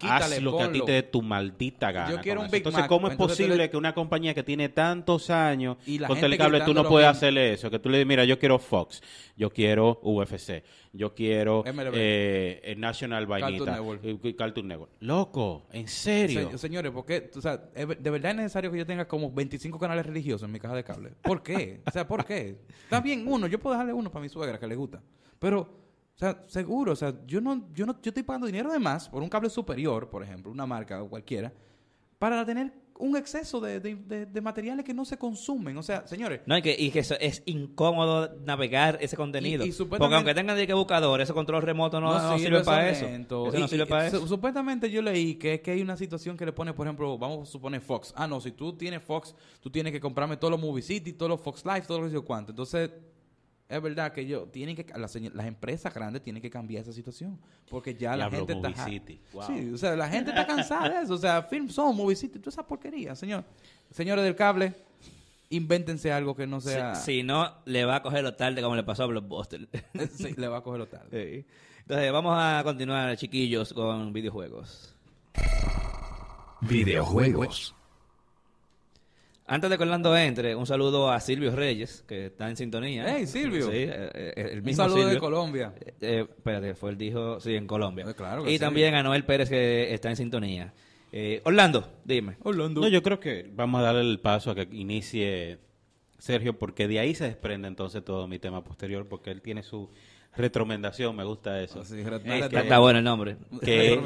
[SPEAKER 4] Quítale,
[SPEAKER 3] haz lo que a ti te dé tu maldita gana.
[SPEAKER 4] Yo quiero un. Big
[SPEAKER 3] Entonces,
[SPEAKER 4] Mac,
[SPEAKER 3] ¿cómo es posible
[SPEAKER 4] le-
[SPEAKER 3] que una compañía que tiene tantos años
[SPEAKER 4] Y la
[SPEAKER 3] con telecable tú no puedes
[SPEAKER 4] mismo.
[SPEAKER 3] hacerle eso? Que tú le dices, mira, yo quiero Fox, yo quiero UFC, yo quiero eh, eh, National Vainita,
[SPEAKER 4] Network.
[SPEAKER 3] eh, Cartoon Network. Loco, en serio.
[SPEAKER 4] Se- señores, ¿por qué? O sea, ¿es ver- ¿de verdad es necesario que yo tenga como 25 canales religiosos en mi caja de cable? ¿Por qué? O sea, ¿por qué? Está bien uno, yo puedo dejarle uno para mi suegra que le gusta. Pero, sea, seguro, o sea, yo no, yo no, yo estoy pagando dinero de más por un cable superior, por ejemplo, una marca o cualquiera, para tener un exceso de, de- de- de materiales que no se consumen. O sea, señores,
[SPEAKER 2] No, y que, y que eso es incómodo navegar ese contenido.
[SPEAKER 4] Y- y supuestamente-
[SPEAKER 2] Porque aunque tengan que buscador, ese control remoto no, no sirve, para eso.
[SPEAKER 4] lento.
[SPEAKER 2] Eso
[SPEAKER 4] Y-
[SPEAKER 2] no sirve
[SPEAKER 4] y-
[SPEAKER 2] para
[SPEAKER 4] su-
[SPEAKER 2] eso.
[SPEAKER 4] Supuestamente yo leí que, que hay una situación que le pone, por ejemplo, vamos a suponer Fox. Ah, no, si tú tienes Fox, tú tienes que comprarme todos los Movie City, todos los Fox Live, todos los yo cuánto. Entonces, es verdad que yo tienen que las, empresas grandes tienen que cambiar esa situación porque ya la gente está.
[SPEAKER 3] Wow.
[SPEAKER 4] sí o sea la gente está cansada de eso o sea Film Zone Movie City toda esa porquería señor señores del cable invéntense algo que no sea
[SPEAKER 2] Si, si no, le va a coger lo tarde como le pasó a Blockbuster.
[SPEAKER 4] Sí, le va a coger lo tarde
[SPEAKER 2] Sí. Entonces, vamos a continuar, chiquillos, con videojuegos.
[SPEAKER 1] Videojuegos.
[SPEAKER 2] Antes de que Orlando entre, un saludo a Silvio Reyes, que está en sintonía.
[SPEAKER 4] Hey, Silvio.
[SPEAKER 2] Sí, eh, eh, el
[SPEAKER 4] un
[SPEAKER 2] mismo
[SPEAKER 4] saludo de
[SPEAKER 2] Silvio.
[SPEAKER 4] Colombia
[SPEAKER 2] Eh, eh, espérate, fue el dijo, sí, en Colombia.
[SPEAKER 4] Eh, claro que
[SPEAKER 2] y
[SPEAKER 4] sí.
[SPEAKER 2] también a Noel Pérez, que está en sintonía. Eh, Orlando, dime.
[SPEAKER 4] Orlando
[SPEAKER 3] No, yo creo que vamos a darle el paso a que inicie Sergio, porque de ahí se desprende entonces todo mi tema posterior, porque él tiene su retromendación, me gusta eso.
[SPEAKER 4] Así, re-
[SPEAKER 3] Es
[SPEAKER 4] re-
[SPEAKER 2] Está, está bueno el nombre.
[SPEAKER 3] que,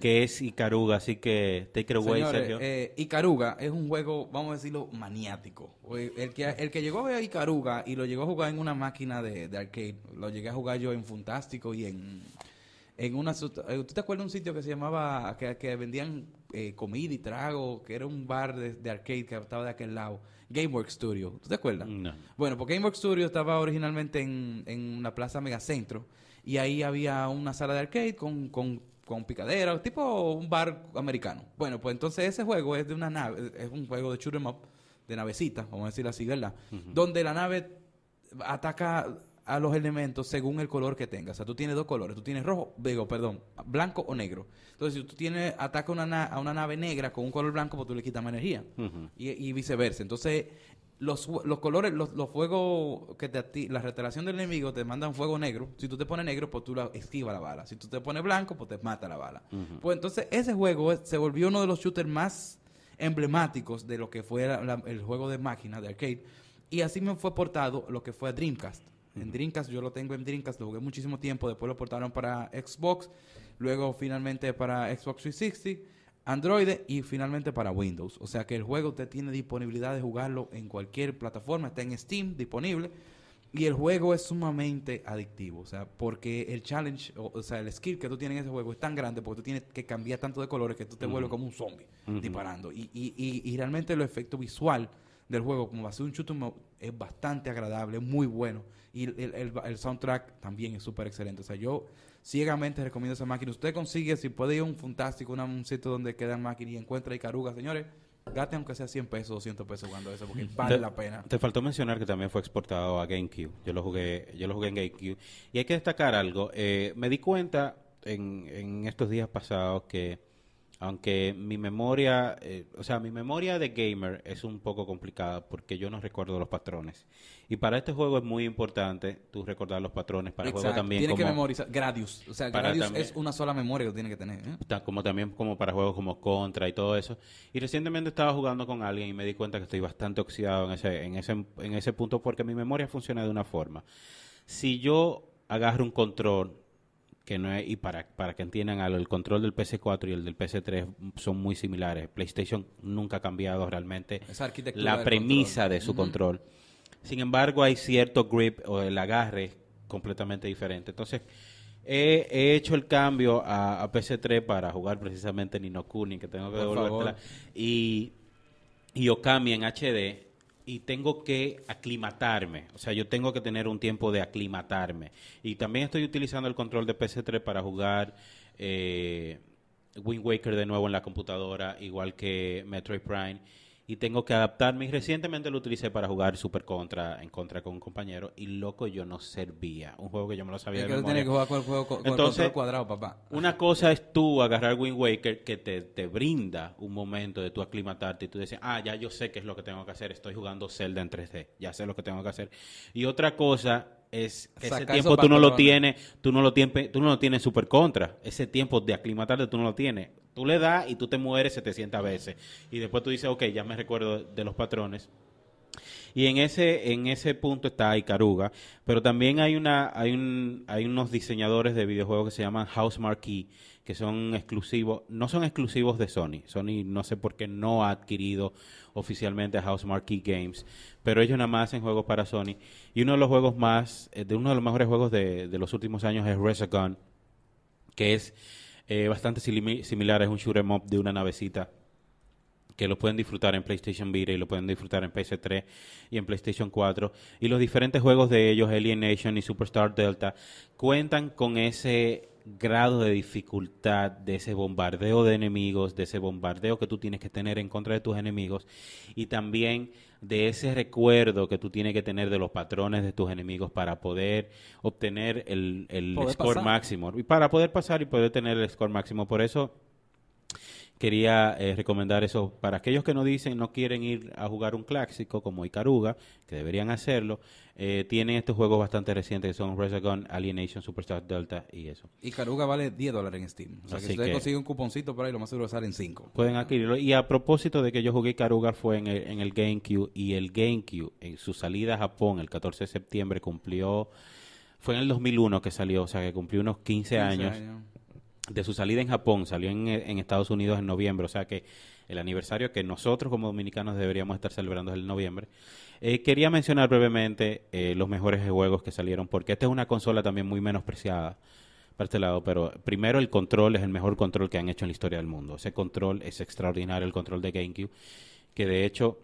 [SPEAKER 3] que es Icaruga, así que take it away,
[SPEAKER 4] Señores,
[SPEAKER 3] Sergio.
[SPEAKER 4] eh, Icaruga es un juego, vamos a decirlo, maniático. Oye, El que, el que llegó a ver a Icaruga y lo llegó a jugar en una máquina de, de arcade, lo llegué a jugar yo en Fantástico y en, en una... eh, ¿Tú te acuerdas de un sitio que se llamaba, que, que vendían eh, comida y trago, que era un bar de, de arcade que estaba de aquel lado? GameWorks Studio, ¿tú te acuerdas?
[SPEAKER 3] No.
[SPEAKER 4] Bueno, porque GameWorks Studio estaba originalmente en, en la Plaza Megacentro y ahí había una sala de arcade con, con, con picadera, tipo un bar americano. Bueno, pues entonces ese juego es de una nave, es un juego de shoot 'em up, de navecita, vamos a decirlo así, ¿verdad? Donde la nave ataca a los elementos según el color que tenga. O sea, tú tienes dos colores. Tú tienes rojo, digo, perdón, blanco o negro. Entonces, si tú tienes, ataca una na- a una nave negra con un color blanco, pues tú le quitas más energía. Y, y viceversa. Entonces, los, colores, los, los fuegos que te la reiteración del enemigo te mandan fuego negro. Si tú te pones negro, pues tú la, esquiva la bala. Si tú te pones blanco, pues te mata la bala. Pues entonces, ese juego se volvió uno de los shooters más emblemáticos de lo que fue la- la- el juego de máquina, de arcade. Y así me fue portado lo que fue En Dreamcast, yo lo tengo en Dreamcast, lo jugué muchísimo tiempo, después lo portaron para Xbox, luego finalmente para Xbox 360, Android y finalmente para Windows. O sea que el juego usted tiene disponibilidad de jugarlo en cualquier plataforma, está en Steam disponible. Y el juego es sumamente adictivo, o sea, porque el challenge, o, o sea, el skill que tú tienes en ese juego es tan grande porque tú tienes que cambiar tanto de colores que tú te vuelves como un zombie disparando. Y, y, y, y realmente el efecto visual del juego, como va a ser un shoot es bastante agradable, es muy bueno. Y el, el- el- soundtrack también es súper excelente. O sea, yo ciegamente recomiendo esa máquina. Usted consigue, si puede ir a un fantástico, una- un sitio donde quedan máquinas y encuentra Icaruga, señores, gaste aunque sea 100 pesos, 200 pesos jugando eso, porque vale
[SPEAKER 3] Te-
[SPEAKER 4] la pena.
[SPEAKER 3] Te faltó mencionar que también fue exportado a GameCube. Yo lo jugué, yo lo jugué en GameCube. Y hay que destacar algo. eh, me di cuenta en, en estos días pasados que aunque mi memoria, eh, o sea, mi memoria de gamer es un poco complicada porque yo no recuerdo los patrones. Y para este juego es muy importante tú recordar los patrones para el juego
[SPEAKER 4] Exacto.
[SPEAKER 3] también
[SPEAKER 4] Tiene que memorizar. Gradius. O sea, Gradius
[SPEAKER 3] también-
[SPEAKER 4] es una sola memoria que tiene que tener. ¿eh?
[SPEAKER 3] como también como para juegos como Contra y todo eso. Y recientemente estaba jugando con alguien y me di cuenta que estoy bastante oxidado en ese, en ese, en ese punto porque mi memoria funciona de una forma. Si yo agarro un control que no es, y para, para que entiendan algo, el control del PC4 y el del PC3 son muy similares. PlayStation nunca ha cambiado realmente
[SPEAKER 4] Esa
[SPEAKER 3] la premisa
[SPEAKER 4] control.
[SPEAKER 3] de su control. Sin embargo, hay cierto grip o el agarre completamente diferente. Entonces, he, he hecho el cambio a, a PC3 para jugar precisamente Nino Kuni, que tengo que devolvértela, y, y Okami en HD, y tengo que aclimatarme. O sea, yo tengo que tener un tiempo de aclimatarme. Y también estoy utilizando el control de PC3 para jugar eh, Wind Waker de nuevo en la computadora, igual que Metroid Prime. Y tengo que adaptarme. Y recientemente lo utilicé para jugar Super Contra en contra con un compañero. Y loco, yo no servía. Un juego que yo me lo sabía
[SPEAKER 4] Es
[SPEAKER 3] de
[SPEAKER 4] que tú
[SPEAKER 3] memoria.
[SPEAKER 4] tienes que jugar con el juego con, el
[SPEAKER 3] Entonces-
[SPEAKER 4] cuadrado, papá.
[SPEAKER 3] Una cosa es tú agarrar Wind Waker que te, te brinda un momento de tú aclimatarte y tú dices, ah, ya yo sé qué es lo que tengo que hacer, estoy jugando Zelda en 3D, ya sé lo que tengo que hacer. Y otra cosa es que ese tiempo
[SPEAKER 4] esos
[SPEAKER 3] tú no lo tienes, tú no lo tienes, tú no lo tienes super contra. Ese tiempo de aclimatarte tú no lo tienes. Tú le das y tú te mueres 700 veces. Y después tú dices, ok, ya me recuerdo de los patrones. Y en ese, en ese punto está Icaruga, pero también hay una, hay un, hay unos diseñadores de videojuegos que se llaman House Marquee, que son exclusivos, no son exclusivos de Sony. Sony no sé por qué no ha adquirido oficialmente House Marquee Games, pero ellos nada más hacen juegos para Sony. Y uno de los juegos más, eh, de uno de los mejores juegos de, de los últimos años es Resogun, que es eh, bastante simi- similar, es un shoot 'em up de una navecita que lo pueden disfrutar en PlayStation Vita y lo pueden disfrutar en PS3 y en PlayStation 4. Y los diferentes juegos de ellos, Alien Nation y Superstar Delta, cuentan con ese grado de dificultad, de ese bombardeo de enemigos, de ese bombardeo que tú tienes que tener en contra de tus enemigos y también de ese recuerdo que tú tienes que tener de los patrones de tus enemigos para poder obtener el, el score
[SPEAKER 4] pasar.
[SPEAKER 3] máximo. Y para poder pasar y poder tener el score máximo. Por eso quería eh, recomendar eso para aquellos que no dicen, no quieren ir a jugar un clásico como Icaruga, que deberían hacerlo. eh, tienen estos juegos bastante recientes que son Resogun, Alienation, Superstar Delta y eso.
[SPEAKER 4] Y Caruga vale 10 dólares en Steam. O sea,
[SPEAKER 3] Así
[SPEAKER 4] que si usted
[SPEAKER 3] que-
[SPEAKER 4] consigue un cuponcito por ahí, lo más seguro sale en 5.
[SPEAKER 3] Pueden adquirirlo. Y a propósito de que yo jugué Icaruga fue en el, en el GameCube y el GameCube en su salida a Japón el 14 de septiembre cumplió, fue en el 2001 que salió, o sea que cumplió unos 15, años. De su salida en Japón, salió en, en Estados Unidos en noviembre, o sea que el aniversario que nosotros como dominicanos deberíamos estar celebrando es el noviembre. Eh, quería mencionar brevemente eh, los mejores juegos que salieron, porque esta es una consola también muy menospreciada para este lado, pero primero el control es el mejor control que han hecho en la historia del mundo. Ese control es extraordinario, el control de GameCube, que de hecho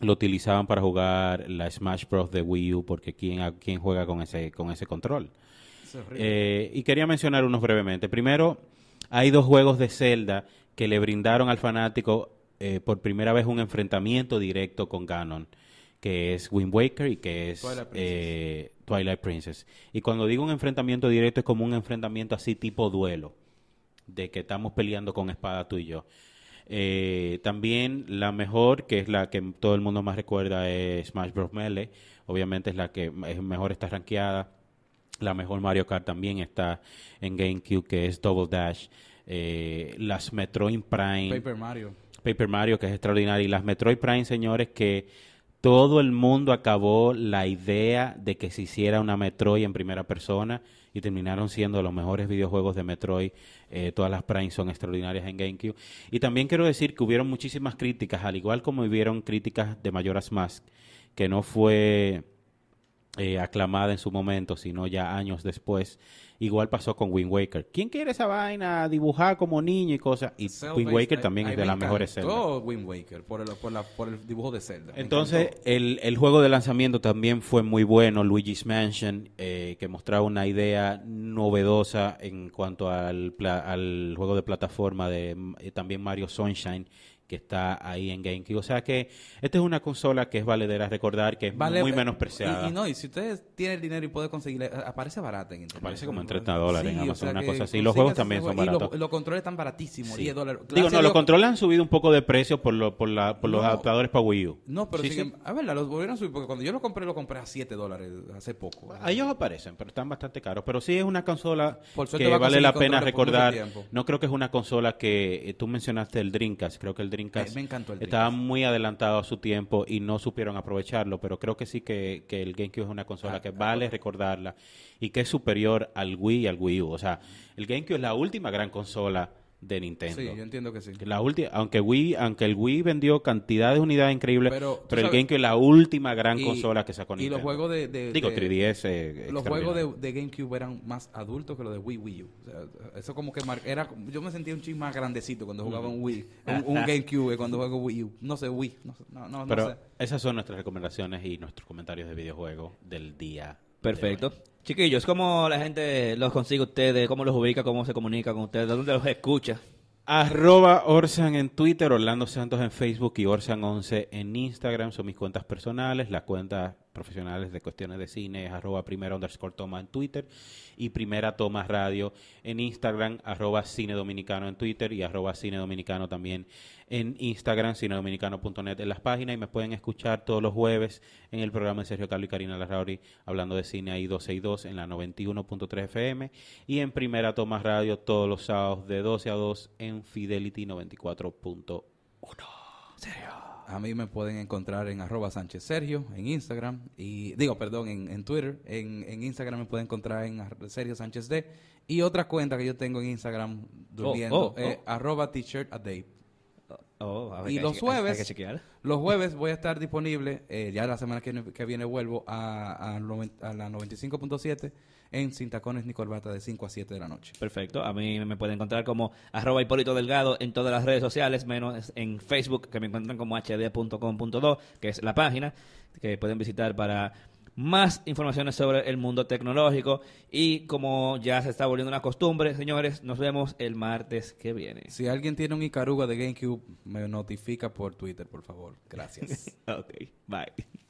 [SPEAKER 3] lo utilizaban para jugar la Smash Bros. de Wii U, porque ¿quién, quién juega con ese, con ese control? Eh, y quería mencionar unos brevemente. Primero, hay dos juegos de Zelda que le brindaron al fanático eh, por primera vez un enfrentamiento directo con Ganon, que es Wind Waker y que es
[SPEAKER 4] Twilight Princess.
[SPEAKER 3] eh, Twilight Princess. Y cuando digo un enfrentamiento directo es como un enfrentamiento así tipo duelo, de que estamos peleando con espada tú y yo. Eh, también la mejor, que es la que todo el mundo más recuerda, es Smash Bros. Melee. Obviamente es la que es mejor está rankeada. La mejor Mario Kart también está en GameCube, que es Double Dash. Eh, las Metroid Prime.
[SPEAKER 4] Paper Mario.
[SPEAKER 3] Paper Mario, que es extraordinario. Y las Metroid Prime, señores, que todo el mundo acabó la idea de que se hiciera una Metroid en primera persona y terminaron siendo los mejores videojuegos de Metroid. Eh, todas las Prime son extraordinarias en GameCube. Y también quiero decir que hubieron muchísimas críticas, al igual como hubieron críticas de Majora's Mask, que no fue eh, aclamada en su momento, sino ya años después. Igual pasó con Wind Waker. ¿Quién quiere esa vaina? Dibujar como niño y cosas. Y
[SPEAKER 4] Zelda
[SPEAKER 3] Wind Waker también es de las mejores Zelda.
[SPEAKER 4] Wind Waker por el, por, la- por el dibujo de Zelda.
[SPEAKER 3] Entonces, el, el juego de lanzamiento también fue muy bueno, Luigi's Mansion, eh, que mostraba una idea novedosa en cuanto al, al juego de plataforma de eh, también Mario Sunshine, que está ahí en GameCube. O sea que esta es una consola que es valedera recordar, que es
[SPEAKER 4] Vale,
[SPEAKER 3] muy
[SPEAKER 4] eh,
[SPEAKER 3] menospreciada.
[SPEAKER 4] Y, y no, y si ustedes tienen el dinero y pueden conseguirla, eh, aparece barata en internet.
[SPEAKER 3] Aparece como en 30 dólares en
[SPEAKER 4] o
[SPEAKER 3] Amazon,
[SPEAKER 4] sea
[SPEAKER 3] una
[SPEAKER 4] que
[SPEAKER 3] cosa así. Los juegos también son baratos.
[SPEAKER 4] Y lo- los controles están baratísimos,
[SPEAKER 3] Sí.
[SPEAKER 4] 10 dólares.
[SPEAKER 3] Digo, no, los controles han subido un poco de precio por, lo- por, la, por los
[SPEAKER 4] No.
[SPEAKER 3] adaptadores para Wii U.
[SPEAKER 4] No, pero
[SPEAKER 3] Sí,
[SPEAKER 4] em- a ver, los volvieron a subir porque cuando yo lo compré, lo compré a 7 dólares hace poco.
[SPEAKER 3] Ellos aparecen, pero están bastante caros. Pero sí es una consola
[SPEAKER 4] Por
[SPEAKER 3] que vale la pena recordar. No creo que es una consola que eh, tú mencionaste el Dreamcast. Creo que el Dreamcast
[SPEAKER 4] Me encantó el
[SPEAKER 3] estaba muy adelantado a su tiempo y no supieron aprovecharlo. Pero creo que sí que, que el GameCube es una consola
[SPEAKER 4] Ah,
[SPEAKER 3] que
[SPEAKER 4] ah,
[SPEAKER 3] vale recordarla y que es superior al Wii y al Wii U. O sea, el GameCube es la última gran consola de Nintendo.
[SPEAKER 4] Sí, yo entiendo que sí.
[SPEAKER 3] La última, aunque Wii, aunque el Wii vendió cantidad de unidades increíbles,
[SPEAKER 4] Pero,
[SPEAKER 3] el GameCube es la última gran
[SPEAKER 4] Y-
[SPEAKER 3] consola que sacó
[SPEAKER 4] Y
[SPEAKER 3] Nintendo.
[SPEAKER 4] los juegos de... de-
[SPEAKER 3] Digo,
[SPEAKER 4] de-
[SPEAKER 3] 3DS. eh,
[SPEAKER 4] Los juegos de, GameCube eran más adultos que los de Wii Wii U. O sea, eso como que mar- era yo me sentía un ching más grandecito cuando jugaba un Wii, un, un GameCube cuando juego Wii U. No sé Wii, no sé, no, no, no
[SPEAKER 3] Pero
[SPEAKER 4] sé.
[SPEAKER 3] esas son nuestras recomendaciones y nuestros comentarios de videojuegos del día. de
[SPEAKER 2] Perfecto. Chiquillos, ¿cómo la gente los consigue ustedes? ¿Cómo los ubica? ¿Cómo se comunica con ustedes? ¿Dónde los escucha?
[SPEAKER 3] Arroba Orsan en Twitter, Orlando Santos en Facebook y Orsan11 en Instagram. Son mis cuentas personales. Las cuentas profesionales de cuestiones de cine es arroba primera underscore toma en Twitter y primera toma radio en Instagram, arroba cine dominicano en Twitter y arroba cine dominicano también en Instagram, cinedominicano.net en las páginas y me pueden escuchar todos los jueves en el programa de Sergio Carlos y Karina Larrauri hablando de cine ahí 12 y 2 en la 91.3 FM y en Primera Toma Radio todos los sábados de 12 a 2 en Fidelity 94.1.
[SPEAKER 4] A mí me pueden encontrar en arroba Sánchez Sergio en Instagram y digo, perdón, en, en Twitter. En, en Instagram me pueden encontrar en Sergio Sánchez D. Y otra cuenta que yo tengo en Instagram durmiendo
[SPEAKER 2] oh,
[SPEAKER 4] es
[SPEAKER 2] oh.
[SPEAKER 4] arroba t-shirt a day.
[SPEAKER 2] Oh, a ver,
[SPEAKER 4] Y los jueves-
[SPEAKER 2] Hay que chequear.
[SPEAKER 4] Los jueves voy a estar disponible, eh, ya la semana que, que viene vuelvo a, a, a la 95.7 en Sin Tacones ni Corbata de 5 a 7 de la noche.
[SPEAKER 2] Perfecto. A mí me pueden encontrar como arroba Hipólito Delgado en todas las redes sociales, menos en Facebook, que me encuentran como hd.com.do, que es la página que pueden visitar para más informaciones sobre el mundo tecnológico. Y como ya se está volviendo una costumbre, señores, nos vemos el martes que viene.
[SPEAKER 4] Si alguien tiene un Icaruga de GameCube, me notifica por Twitter, por favor. Gracias.
[SPEAKER 2] ok, bye.